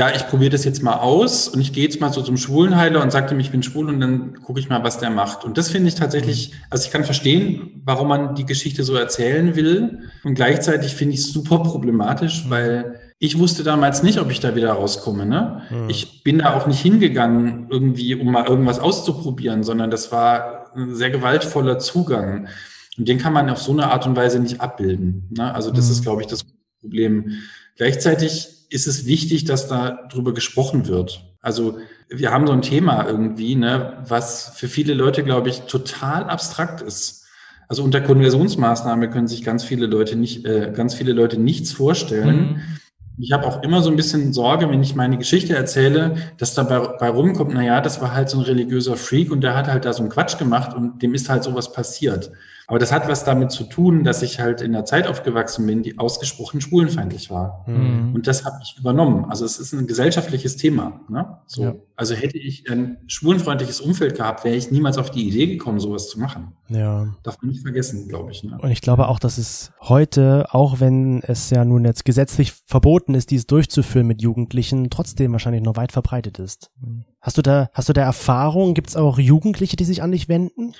ja, ich probiere das jetzt mal aus und ich gehe jetzt mal so zum Schwulenheiler und sagte ihm, ich bin schwul und dann gucke ich mal, was der macht. Und das finde ich tatsächlich, also ich kann verstehen, warum man die Geschichte so erzählen will und gleichzeitig finde ich es super problematisch, weil ich wusste damals nicht, ob ich da wieder rauskomme. Ne? Ich bin da auch nicht hingegangen, irgendwie, um mal irgendwas auszuprobieren, sondern das war ein sehr gewaltvoller Zugang. Und den kann man auf so eine Art und Weise nicht abbilden. Ne? Also das Mhm. ist, glaube ich, das Problem. Gleichzeitig ist es wichtig, dass da drüber gesprochen wird. Also wir haben so ein Thema irgendwie, ne, was für viele Leute, glaube ich, total abstrakt ist. Also unter Konversionsmaßnahme können sich ganz viele Leute nicht, äh, ganz viele Leute nichts vorstellen. Mhm. Ich habe auch immer so ein bisschen Sorge, wenn ich meine Geschichte erzähle, dass dabei bei rumkommt, na ja, das war halt so ein religiöser Freak und der hat halt da so einen Quatsch gemacht und dem ist halt sowas passiert. Aber das hat was damit zu tun, dass ich halt in einer Zeit aufgewachsen bin, die ausgesprochen schwulenfeindlich war. Mhm. Und das habe ich übernommen. Also es ist ein gesellschaftliches Thema. Ne? So. Ja. Also hätte ich ein schwulenfreundliches Umfeld gehabt, wäre ich niemals auf die Idee gekommen, sowas zu machen. Ja. Darf man nicht vergessen, glaube ich. Ne? Und ich glaube auch, dass es heute, auch wenn es ja nun jetzt gesetzlich verboten ist, dies durchzuführen mit Jugendlichen, trotzdem wahrscheinlich noch weit verbreitet ist. Hast du da, hast du da Erfahrung? Gibt es auch Jugendliche, die sich an dich wenden?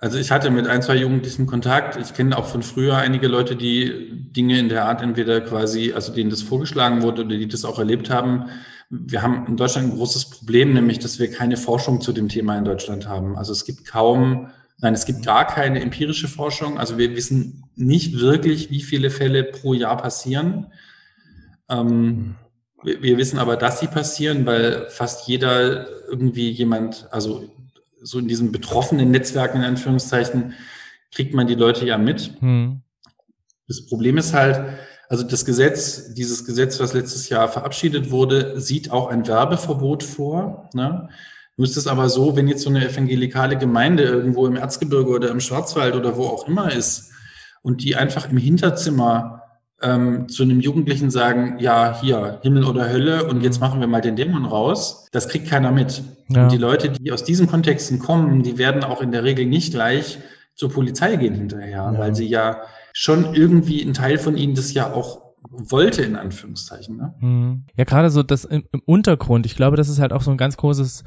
Also ich hatte mit ein, zwei Jugendlichen Kontakt. Ich kenne auch von früher einige Leute, die Dinge in der Art entweder quasi, also denen das vorgeschlagen wurde oder die das auch erlebt haben. Wir haben in Deutschland ein großes Problem, nämlich, dass wir keine Forschung zu dem Thema in Deutschland haben. Also es gibt kaum, nein, es gibt gar keine empirische Forschung. Also wir wissen nicht wirklich, wie viele Fälle pro Jahr passieren. Ähm, wir, wir wissen aber, dass sie passieren, weil fast jeder irgendwie jemand, also so in diesen betroffenen Netzwerken in Anführungszeichen, kriegt man die Leute ja mit. Mhm. Das Problem ist halt, also das Gesetz, dieses Gesetz, was letztes Jahr verabschiedet wurde, sieht auch ein Werbeverbot vor. Ne? Nur ist es aber so, wenn jetzt so eine evangelikale Gemeinde irgendwo im Erzgebirge oder im Schwarzwald oder wo auch immer ist und die einfach im Hinterzimmer ähm, zu einem Jugendlichen sagen, ja, hier, Himmel oder Hölle und jetzt machen wir mal den Dämon raus, das kriegt keiner mit. Ja. Und die Leute, die aus diesen Kontexten kommen, die werden auch in der Regel nicht gleich zur Polizei gehen hinterher, Ja. weil sie ja schon irgendwie ein Teil von ihnen das ja auch wollte, in Anführungszeichen. Ne? Mhm. Ja, gerade so das im, im Untergrund. Ich glaube, das ist halt auch so ein ganz großes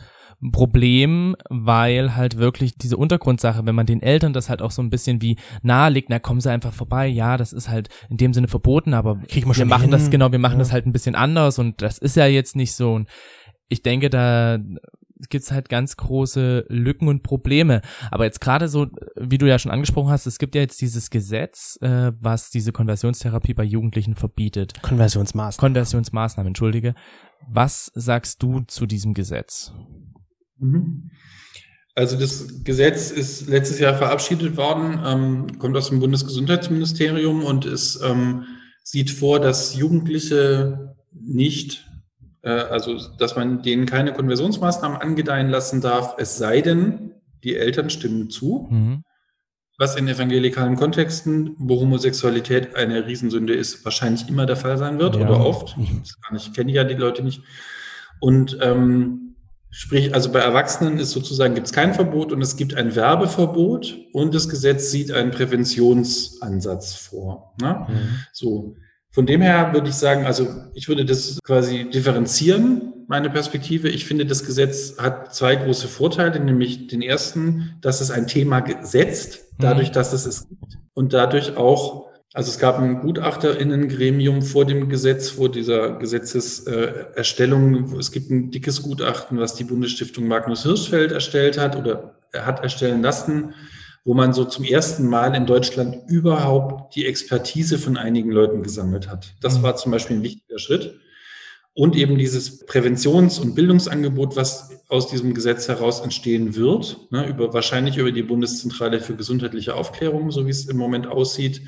Problem, weil halt wirklich diese Untergrundsache, wenn man den Eltern das halt auch so ein bisschen wie nahelegt, na kommen sie einfach vorbei, ja, das ist halt in dem Sinne verboten, aber wir machen hin. das genau, wir machen Ja. das halt ein bisschen anders und das ist ja jetzt nicht so. Und ich denke, da gibt's halt ganz große Lücken und Probleme. Aber jetzt gerade so, wie du ja schon angesprochen hast, es gibt ja jetzt dieses Gesetz, äh, was diese Konversionstherapie bei Jugendlichen verbietet. Konversionsmaßnahmen. Konversionsmaßnahmen, entschuldige. Was sagst du zu diesem Gesetz? Mhm. Also das Gesetz ist letztes Jahr verabschiedet worden, ähm, kommt aus dem Bundesgesundheitsministerium und es ähm, sieht vor, dass Jugendliche nicht, äh, also dass man denen keine Konversionsmaßnahmen angedeihen lassen darf, es sei denn, die Eltern stimmen zu. Mhm. Was in evangelikalen Kontexten, wo Homosexualität eine Riesensünde ist, wahrscheinlich immer der Fall sein wird Ja. oder oft. Ich, ich kenne ja die Leute nicht. Und ähm, sprich, also bei Erwachsenen ist sozusagen gibt es kein Verbot und es gibt ein Werbeverbot und das Gesetz sieht einen Präventionsansatz vor. Ne? Mhm. So. Von dem her würde ich sagen, also ich würde das quasi differenzieren, meine Perspektive. Ich finde, das Gesetz hat zwei große Vorteile, nämlich den ersten, dass es ein Thema setzt, dadurch, dass es es gibt und dadurch auch, also es gab ein Gutachterinnengremium vor dem Gesetz, vor dieser Gesetzeserstellung. Es gibt ein dickes Gutachten, was die Bundesstiftung Magnus Hirschfeld erstellt hat oder er hat erstellen lassen, wo man so zum ersten Mal in Deutschland überhaupt die Expertise von einigen Leuten gesammelt hat. Das Mhm. war zum Beispiel ein wichtiger Schritt. Und eben dieses Präventions- und Bildungsangebot, was aus diesem Gesetz heraus entstehen wird, ne, über, wahrscheinlich über die Bundeszentrale für gesundheitliche Aufklärung, so wie es im Moment aussieht,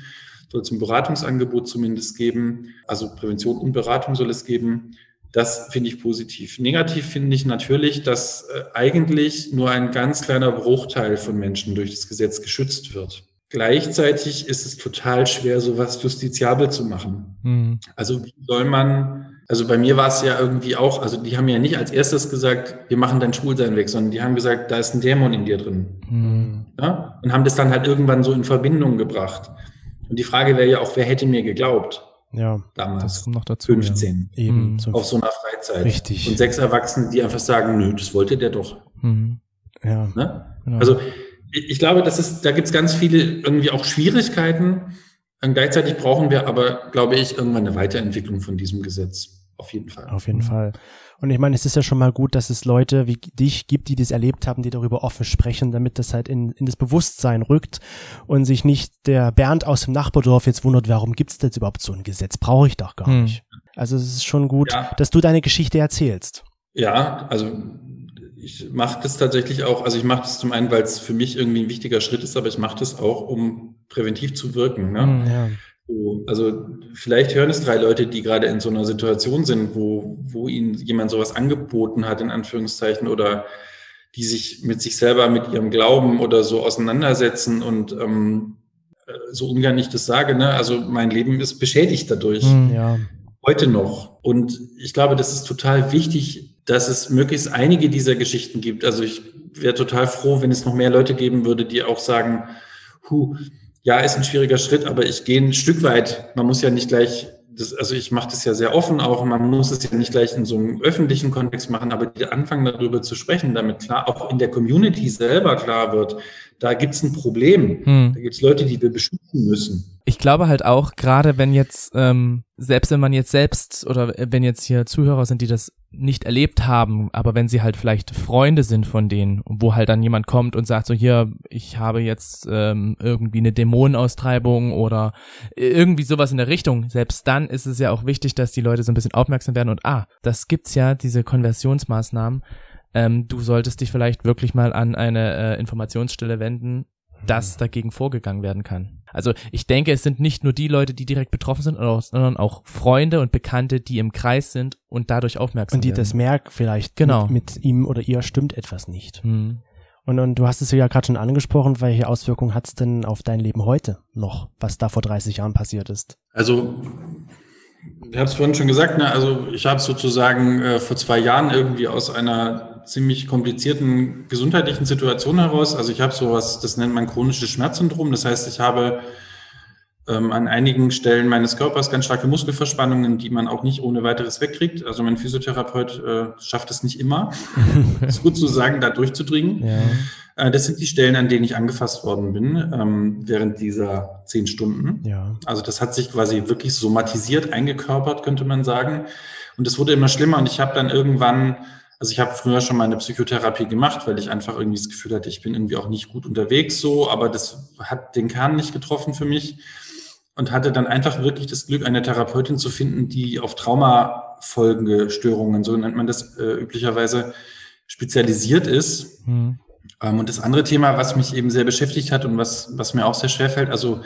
soll es ein Beratungsangebot zumindest geben. Also Prävention und Beratung soll es geben. Das finde ich positiv. Negativ finde ich natürlich, dass äh, eigentlich nur ein ganz kleiner Bruchteil von Menschen durch das Gesetz geschützt wird. Gleichzeitig ist es total schwer, sowas justiziabel zu machen. Mhm. Also wie soll man, also bei mir war es ja irgendwie auch, also die haben ja nicht als erstes gesagt, wir machen dein Schwulsein weg, sondern die haben gesagt, da ist ein Dämon in dir drin. Mhm. Ja? Und haben das dann halt irgendwann so in Verbindung gebracht. Und die Frage wäre ja auch, wer hätte mir geglaubt Ja, Das damals? kommt noch dazu. 15. eben. Mhm. So, Auf so einer Freizeit. Richtig. Und sechs Erwachsene, die einfach sagen, nö, das wollte der doch. Ja. Mhm. ja. Ne? Genau. Also ich ich glaube, das ist, da gibt es ganz viele irgendwie auch Schwierigkeiten. Und gleichzeitig brauchen wir aber, glaube ich, irgendwann eine Weiterentwicklung von diesem Gesetz. Auf jeden Fall. Auf jeden Mhm. Fall. Und ich meine, es ist ja schon mal gut, dass es Leute wie dich gibt, die das erlebt haben, die darüber offen sprechen, damit das halt in, in das Bewusstsein rückt und sich nicht der Bernd aus dem Nachbardorf jetzt wundert, warum gibt's denn jetzt überhaupt so ein Gesetz? Brauche ich doch gar Hm. nicht. Also es ist schon gut, Ja. dass du deine Geschichte erzählst. Ja, also ich mache das tatsächlich auch, also ich mache das zum einen, weil es für mich irgendwie ein wichtiger Schritt ist, aber ich mache das auch, um präventiv zu wirken. Ne? Mhm. Ja. So, also vielleicht hören es drei Leute, die gerade in so einer Situation sind, wo, wo ihnen jemand sowas angeboten hat, in Anführungszeichen, oder die sich mit sich selber, mit ihrem Glauben oder so auseinandersetzen und ähm, äh, so ungern ich das sage, ne? also mein Leben ist beschädigt dadurch Mhm. Ja. heute noch. Und ich glaube, das ist total wichtig, dass es möglichst einige dieser Geschichten gibt. Also ich wäre total froh, wenn es noch mehr Leute geben würde, die auch sagen, hu, ja, ist ein schwieriger Schritt, aber ich gehe ein Stück weit. Man muss ja nicht gleich, das, also ich mache das ja sehr offen auch, man muss es ja nicht gleich in so einem öffentlichen Kontext machen, aber die anfangen darüber zu sprechen, damit klar auch in der Community selber klar wird, da gibt es ein Problem. Hm. Da gibt es Leute, die wir beschützen müssen. Ich glaube halt auch, gerade wenn jetzt, ähm, selbst wenn man jetzt selbst oder wenn jetzt hier Zuhörer sind, die das nicht erlebt haben, aber wenn sie halt vielleicht Freunde sind von denen, wo halt dann jemand kommt und sagt so, hier, ich habe jetzt ähm, irgendwie eine Dämonenaustreibung oder irgendwie sowas in der Richtung, selbst dann ist es ja auch wichtig, dass die Leute so ein bisschen aufmerksam werden und ah, das gibt's ja, diese Konversionsmaßnahmen, ähm, du solltest dich vielleicht wirklich mal an eine äh, Informationsstelle wenden, dass dagegen vorgegangen werden kann. Also ich denke, es sind nicht nur die Leute, die direkt betroffen sind, sondern auch Freunde und Bekannte, die im Kreis sind und dadurch aufmerksam Und die werden. das merken vielleicht, Genau. mit, mit ihm oder ihr stimmt etwas nicht. Hm. Und, und du hast es ja gerade schon angesprochen, welche Auswirkungen hat es denn auf dein Leben heute noch, was da vor 30 Jahren passiert ist? Also, ich habe es vorhin schon gesagt, ne? also ich habe sozusagen äh, vor zwei Jahren irgendwie aus einer ziemlich komplizierten gesundheitlichen Situation heraus, also ich habe sowas, das nennt man chronisches Schmerzsyndrom, das heißt, ich habe ähm, an einigen Stellen meines Körpers ganz starke Muskelverspannungen, die man auch nicht ohne weiteres wegkriegt. Also mein Physiotherapeut äh, schafft es nicht immer, ist gut zu sagen, da durchzudringen. Ja. Äh, das sind die Stellen, an denen ich angefasst worden bin ähm, während dieser zehn Stunden. Ja. Also das hat sich quasi wirklich somatisiert, eingekörpert, könnte man sagen. Und es wurde immer schlimmer und ich habe dann irgendwann also ich habe früher schon mal eine Psychotherapie gemacht, weil ich einfach irgendwie das Gefühl hatte, ich bin irgendwie auch nicht gut unterwegs so, aber das hat den Kern nicht getroffen für mich und hatte dann einfach wirklich das Glück, eine Therapeutin zu finden, die auf Traumafolgende Störungen, so nennt man das äh, üblicherweise, spezialisiert ist. Mhm. Ähm, und das andere Thema, was mich eben sehr beschäftigt hat und was, was mir auch sehr schwer fällt, also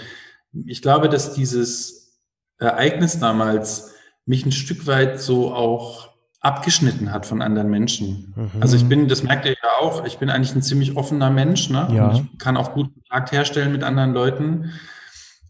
ich glaube, dass dieses Ereignis damals mich ein Stück weit so auch abgeschnitten hat von anderen Menschen. Mhm. Also ich bin, das merkt ihr ja auch, ich bin eigentlich ein ziemlich offener Mensch, ne? Ja. Und ich kann auch gut Kontakt herstellen mit anderen Leuten.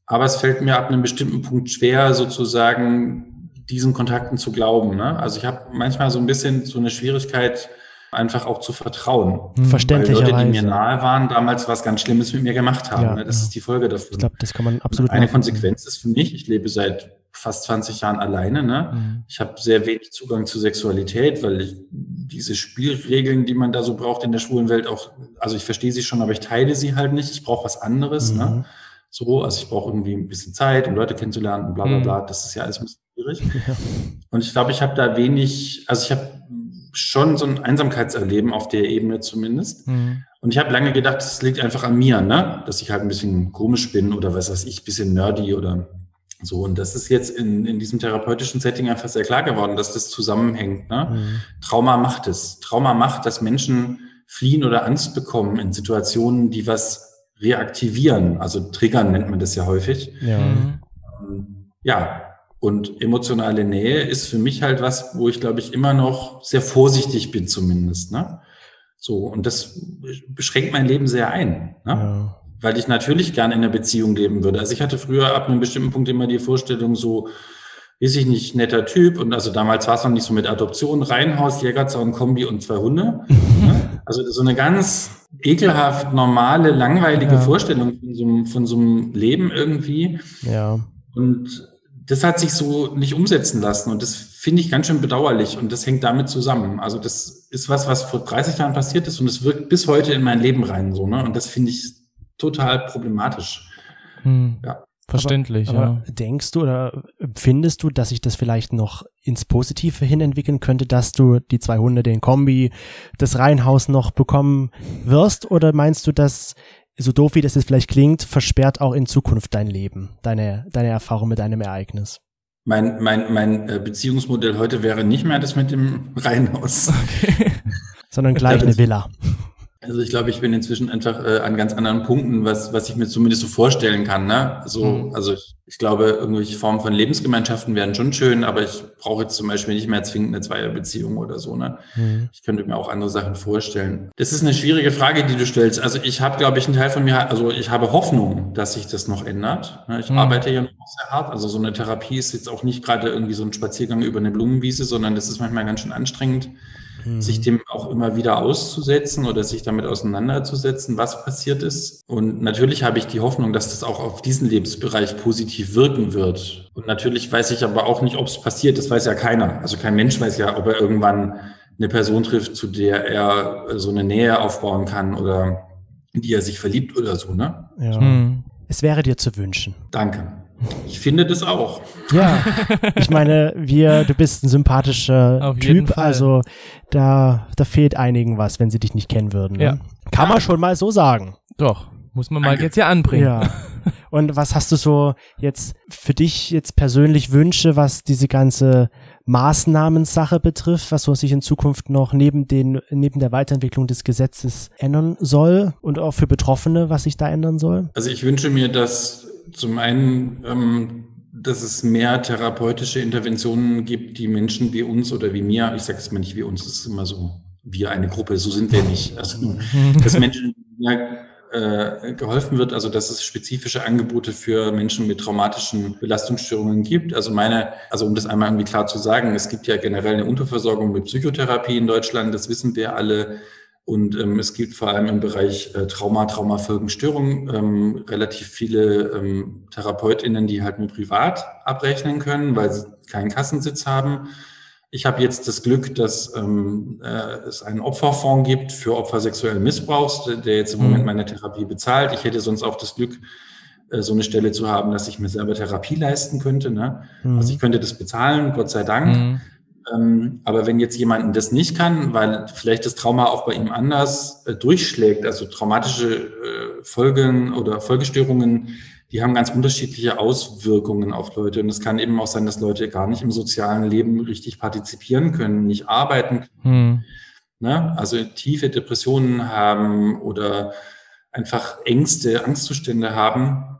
Aber es fällt mir ab einem bestimmten Punkt schwer, sozusagen diesen Kontakten zu glauben. Ne? Also ich habe manchmal so ein bisschen so eine Schwierigkeit, einfach auch zu vertrauen. Verständlich. Weil Leute, die mir nahe waren, damals was ganz Schlimmes mit mir gemacht haben. Ja, ne? Das ja. ist die Folge davon. Ich glaube, das kann man absolut. Eine Konsequenz ist für mich, ich lebe seit fast 20 Jahren alleine. Ne? Mhm. Ich habe sehr wenig Zugang zu Sexualität, weil ich diese Spielregeln, die man da so braucht in der schwulen Welt auch, also ich verstehe sie schon, aber ich teile sie halt nicht. Ich brauche was anderes. Ne? Mhm. Ne? So, also ich brauche irgendwie ein bisschen Zeit, um Leute kennenzulernen und bla bla bla. Mhm. Das ist ja alles ein bisschen schwierig. Ja. Und ich glaube, ich habe da wenig, also ich habe schon so ein Einsamkeitserleben auf der Ebene zumindest. Mhm. Und ich habe lange gedacht, das liegt einfach an mir, ne? Dass ich halt ein bisschen komisch bin oder was weiß ich, bisschen nerdy oder so. Und das ist jetzt in, in diesem therapeutischen Setting einfach sehr klar geworden, dass das zusammenhängt. Ne? Mhm. Trauma macht es. Trauma macht, dass Menschen fliehen oder Angst bekommen in Situationen, die was reaktivieren. Also triggern nennt man das ja häufig. Ja. Ähm, ja. Und emotionale Nähe ist für mich halt was, wo ich glaube ich immer noch sehr vorsichtig bin zumindest. Ne? So. Und das beschränkt mein Leben sehr ein. Ne? Ja. Weil ich natürlich gerne in einer Beziehung leben würde. Also ich hatte früher ab einem bestimmten Punkt immer die Vorstellung so, ist ich nicht netter Typ und also damals war es noch nicht so mit Adoption, Reihenhaus, Jägerzaun, Kombi und zwei Hunde. Ne? also so eine ganz ekelhaft normale, langweilige ja. Vorstellung von so, einem, von so einem Leben irgendwie. Ja. Und das hat sich so nicht umsetzen lassen und das finde ich ganz schön bedauerlich und das hängt damit zusammen. Also das ist was, was vor 30 Jahren passiert ist und es wirkt bis heute in mein Leben rein so, ne? Und das finde ich total problematisch. Hm. Ja. Verständlich, aber, aber ja. Denkst du oder findest du, dass sich das vielleicht noch ins Positive hin entwickeln könnte, dass du die zwei Hunde, den Kombi, das Reihenhaus noch bekommen wirst? Oder meinst du, dass, so doof wie das jetzt vielleicht klingt, versperrt auch in Zukunft dein Leben, deine, deine Erfahrung mit einem Ereignis? Mein, mein, mein äh, Beziehungsmodell heute wäre nicht mehr das mit dem Reihenhaus. Okay. Sondern gleich eine Villa. Also ich glaube, ich bin inzwischen einfach äh, an ganz anderen Punkten, was, was ich mir zumindest so vorstellen kann. Ne? So, mhm. Also ich, ich glaube, irgendwelche Formen von Lebensgemeinschaften wären schon schön, aber ich brauche jetzt zum Beispiel nicht mehr zwingend eine Zweierbeziehung oder so. Ne? Mhm. Ich könnte mir auch andere Sachen vorstellen. Das ist eine schwierige Frage, die du stellst. Also ich habe, glaube ich, einen Teil von mir, also ich habe Hoffnung, dass sich das noch ändert. Ne? Ich mhm. arbeite ja noch sehr hart. Also so eine Therapie ist jetzt auch nicht gerade irgendwie so ein Spaziergang über eine Blumenwiese, sondern das ist manchmal ganz schön anstrengend mhm. sich dem auch immer wieder auszusetzen oder sich damit auseinanderzusetzen, was passiert ist. Und natürlich habe ich die Hoffnung, dass das auch auf diesen Lebensbereich positiv wirken wird. Und natürlich weiß ich aber auch nicht, ob es passiert. Das weiß ja keiner. Also kein Mensch weiß ja, ob er irgendwann eine Person trifft, zu der er so eine Nähe aufbauen kann oder in die er sich verliebt oder so, ne? Ja. Mhm. Es wäre dir zu wünschen. Danke. Ich finde das auch. Ja, ich meine, wir, du bist ein sympathischer Typ, also da, da fehlt einigen was, wenn sie dich nicht kennen würden. Ne? Ja. Kann man schon mal so sagen. Doch, muss man mal jetzt ja anbringen. Ja. Und was hast du so jetzt für dich jetzt persönlich Wünsche, was diese ganze Maßnahmensache betrifft, was so sich in Zukunft noch neben den, neben der Weiterentwicklung des Gesetzes ändern soll und auch für Betroffene, was sich da ändern soll? Also ich wünsche mir, dass zum einen, ähm, dass es mehr therapeutische Interventionen gibt, die Menschen wie uns oder wie mir, ich sage es mal nicht wie uns, es ist immer so, wir eine Gruppe, so sind wir nicht. Also, dass Menschen ja, äh, geholfen wird, also dass es spezifische Angebote für Menschen mit traumatischen Belastungsstörungen gibt. Also meine, also um das einmal irgendwie klar zu sagen, es gibt ja generell eine Unterversorgung mit Psychotherapie in Deutschland, das wissen wir alle. Und ähm, es gibt vor allem im Bereich äh, Trauma, Traumafolgenstörung ähm, relativ viele ähm, TherapeutInnen, die halt nur privat abrechnen können, weil sie keinen Kassensitz haben. Ich habe jetzt das Glück, dass ähm, äh, es einen Opferfonds gibt für Opfer sexuellen Missbrauchs, der jetzt im Moment mhm. meine Therapie bezahlt. Ich hätte sonst auch das Glück, äh, so eine Stelle zu haben, dass ich mir selber Therapie leisten könnte. Ne? Mhm. Also ich könnte das bezahlen, Gott sei Dank. Mhm. Ähm, aber wenn jetzt jemanden das nicht kann, weil vielleicht das Trauma auch bei ihm anders äh, durchschlägt, also traumatische äh, Folgen oder Folgestörungen, die haben ganz unterschiedliche Auswirkungen auf Leute. Und es kann eben auch sein, dass Leute gar nicht im sozialen Leben richtig partizipieren können, nicht arbeiten können. Hm. Ne? Also tiefe Depressionen haben oder einfach Ängste, Angstzustände haben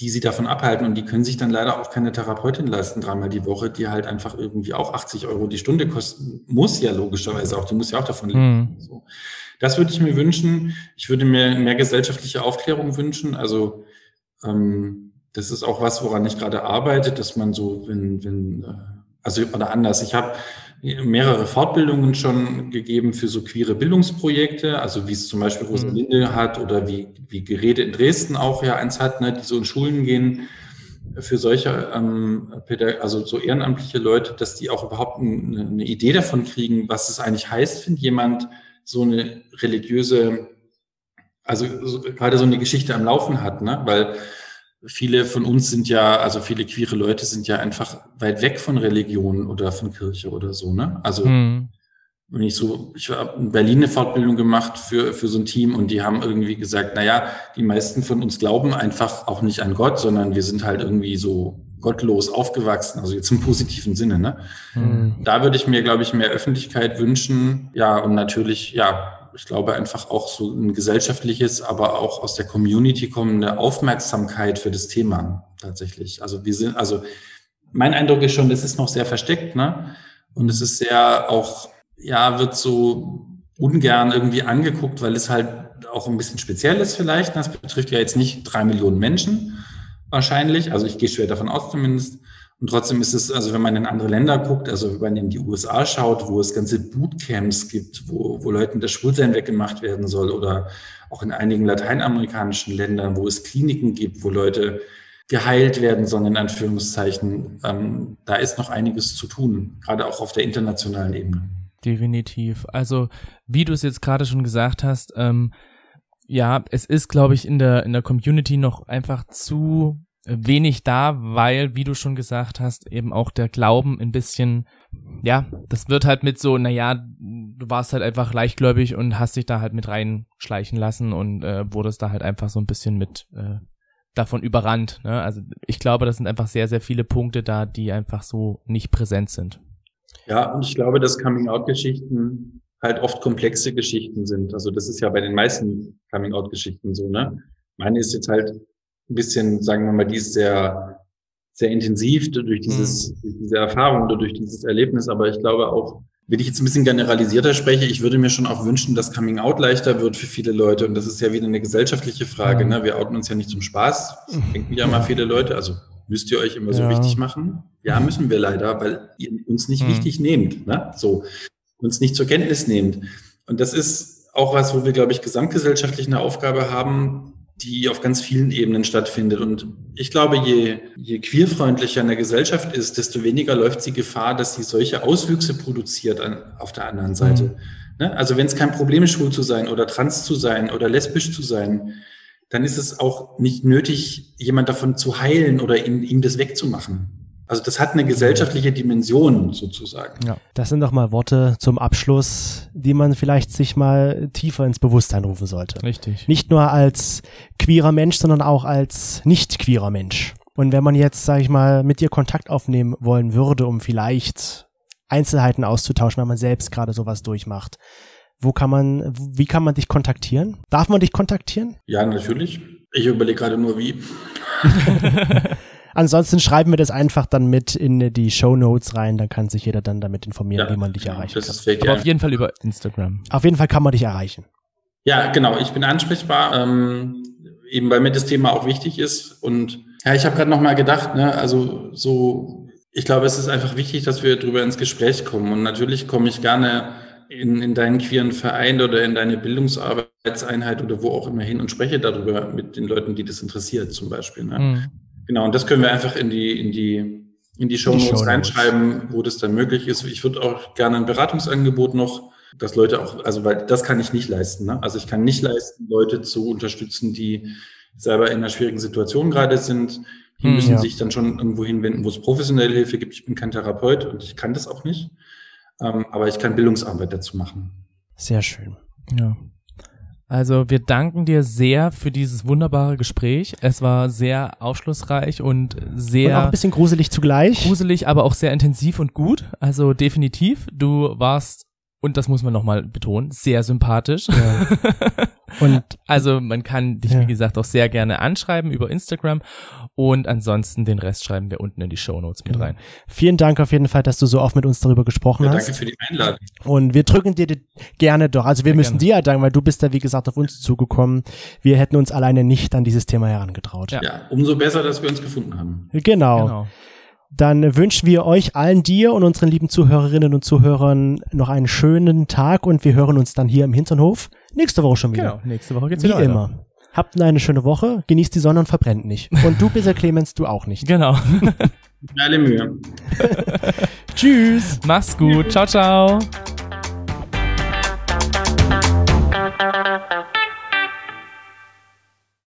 die sie davon abhalten und die können sich dann leider auch keine Therapeutin leisten, dreimal die Woche, die halt einfach irgendwie auch 80 Euro die Stunde kosten, muss ja logischerweise auch, die muss ja auch davon leben. Mhm. So. Das würde ich mir wünschen. Ich würde mir mehr gesellschaftliche Aufklärung wünschen. Also ähm, das ist auch was, woran ich gerade arbeite, dass man so, wenn, wenn, äh, also oder anders. Ich habe mehrere Fortbildungen schon gegeben für so queere Bildungsprojekte, also wie es zum Beispiel mhm. Rosalinde hat oder wie, wie Geräte in Dresden auch ja eins hat, ne, die so in Schulen gehen für solche, ähm, also so ehrenamtliche Leute, dass die auch überhaupt eine, eine Idee davon kriegen, was es eigentlich heißt, wenn jemand so eine religiöse, also so, gerade so eine Geschichte am Laufen hat, ne? weil viele von uns sind ja, also viele queere Leute sind ja einfach weit weg von Religion oder von Kirche oder so, ne? Also mhm. wenn ich so, ich habe in Berlin eine Fortbildung gemacht für, für so ein Team und die haben irgendwie gesagt, na ja, die meisten von uns glauben einfach auch nicht an Gott, sondern wir sind halt irgendwie so gottlos aufgewachsen, also jetzt im positiven Sinne, ne? Mhm. Da würde ich mir, glaube ich, mehr Öffentlichkeit wünschen, ja, und natürlich, ja, ich glaube einfach auch so ein gesellschaftliches, aber auch aus der Community kommende Aufmerksamkeit für das Thema tatsächlich. Also wir sind, also mein Eindruck ist schon, das ist noch sehr versteckt, ne? Und es ist sehr auch, ja, wird so ungern irgendwie angeguckt, weil es halt auch ein bisschen speziell ist vielleicht. Das betrifft ja jetzt nicht drei Millionen Menschen wahrscheinlich. Also ich gehe schwer davon aus zumindest. Und trotzdem ist es, also wenn man in andere Länder guckt, also wenn man in die USA schaut, wo es ganze Bootcamps gibt, wo, wo Leuten das Schwulsein weggemacht werden soll oder auch in einigen lateinamerikanischen Ländern, wo es Kliniken gibt, wo Leute geheilt werden sollen, in Anführungszeichen, ähm, da ist noch einiges zu tun, gerade auch auf der internationalen Ebene. Definitiv. Also, wie du es jetzt gerade schon gesagt hast, ähm, ja, es ist, glaube ich, in der, in der Community noch einfach zu wenig da, weil, wie du schon gesagt hast, eben auch der Glauben ein bisschen, ja, das wird halt mit so, naja, du warst halt einfach leichtgläubig und hast dich da halt mit reinschleichen lassen und äh, wurdest da halt einfach so ein bisschen mit äh, davon überrannt. Ne? Also ich glaube, das sind einfach sehr, sehr viele Punkte da, die einfach so nicht präsent sind. Ja, und ich glaube, dass Coming-out-Geschichten halt oft komplexe Geschichten sind. Also das ist ja bei den meisten Coming-out-Geschichten so, ne? Meine ist jetzt halt ein bisschen, sagen wir mal, die ist sehr, sehr intensiv durch dieses, mhm. durch diese Erfahrung oder durch dieses Erlebnis. Aber ich glaube auch, wenn ich jetzt ein bisschen generalisierter spreche, ich würde mir schon auch wünschen, dass Coming Out leichter wird für viele Leute. Und das ist ja wieder eine gesellschaftliche Frage. Mhm. Ne? Wir outen uns ja nicht zum Spaß. Das denken ja mal viele Leute. Also müsst ihr euch immer so ja. wichtig machen? Ja, müssen wir leider, weil ihr uns nicht mhm. wichtig nehmt. Ne? So, uns nicht zur Kenntnis nehmt. Und das ist auch was, wo wir, glaube ich, gesamtgesellschaftlich eine Aufgabe haben, die auf ganz vielen Ebenen stattfindet. Und ich glaube, je, je queerfreundlicher eine Gesellschaft ist, desto weniger läuft sie Gefahr, dass sie solche Auswüchse produziert an, auf der anderen Seite. Mhm. Ne? Also wenn es kein Problem ist, schwul zu sein oder trans zu sein oder lesbisch zu sein, dann ist es auch nicht nötig, jemand davon zu heilen oder ihm, ihm das wegzumachen. Also das hat eine gesellschaftliche Dimension sozusagen. Ja, das sind doch mal Worte zum Abschluss, die man vielleicht sich mal tiefer ins Bewusstsein rufen sollte. Richtig. Nicht nur als queerer Mensch, sondern auch als nicht queerer Mensch. Und wenn man jetzt, sage ich mal, mit dir Kontakt aufnehmen wollen würde, um vielleicht Einzelheiten auszutauschen, wenn man selbst gerade sowas durchmacht, wo kann man, wie kann man dich kontaktieren? Darf man dich kontaktieren? Ja, natürlich. Ich überlege gerade nur wie. Ansonsten schreiben wir das einfach dann mit in die Show Notes rein, dann kann sich jeder dann damit informieren, ja, wie man dich erreichen das kann. Ist Aber auf jeden Fall über Instagram. Auf jeden Fall kann man dich erreichen. Ja, genau, ich bin ansprechbar, ähm, eben weil mir das Thema auch wichtig ist. Und ja, ich habe gerade noch mal gedacht, ne, also so, ich glaube, es ist einfach wichtig, dass wir darüber ins Gespräch kommen. Und natürlich komme ich gerne in, in deinen queeren Verein oder in deine Bildungsarbeitseinheit oder wo auch immer hin und spreche darüber mit den Leuten, die das interessiert, zum Beispiel. Ne? Mhm. Genau, und das können wir einfach in die, in die, in die Show Notes reinschreiben, wo das dann möglich ist. Ich würde auch gerne ein Beratungsangebot noch, dass Leute auch, also weil das kann ich nicht leisten. Ne? Also ich kann nicht leisten, Leute zu unterstützen, die selber in einer schwierigen Situation gerade sind. Die hm, müssen ja. sich dann schon irgendwo hinwenden, wo es professionelle Hilfe gibt. Ich bin kein Therapeut und ich kann das auch nicht. Ähm, aber ich kann Bildungsarbeit dazu machen. Sehr schön. Ja. Also wir danken dir sehr für dieses wunderbare Gespräch. Es war sehr aufschlussreich und sehr. Und auch ein bisschen gruselig zugleich. Gruselig, aber auch sehr intensiv und gut. Also definitiv. Du warst und das muss man nochmal betonen, sehr sympathisch. Ja. Und also man kann dich, ja. wie gesagt, auch sehr gerne anschreiben über Instagram und ansonsten den Rest schreiben wir unten in die Show Notes mit genau. rein. Vielen Dank auf jeden Fall, dass du so oft mit uns darüber gesprochen ja, hast. Danke für die Einladung. Und wir drücken dir gerne doch. Also wir sehr müssen gerne. dir ja danken, weil du bist da, wie gesagt, auf uns zugekommen. Wir hätten uns alleine nicht an dieses Thema herangetraut. Ja, ja umso besser, dass wir uns gefunden haben. Genau. genau dann wünschen wir euch allen dir und unseren lieben Zuhörerinnen und Zuhörern noch einen schönen Tag und wir hören uns dann hier im Hinternhof nächste Woche schon wieder. Genau, nächste Woche geht's Wie wieder immer. Weiter. Habt eine schöne Woche, genießt die Sonne und verbrennt nicht. Und du, Bisser Clemens, du auch nicht. Genau. Alle Mühe. Tschüss. Mach's gut. Ciao, ciao.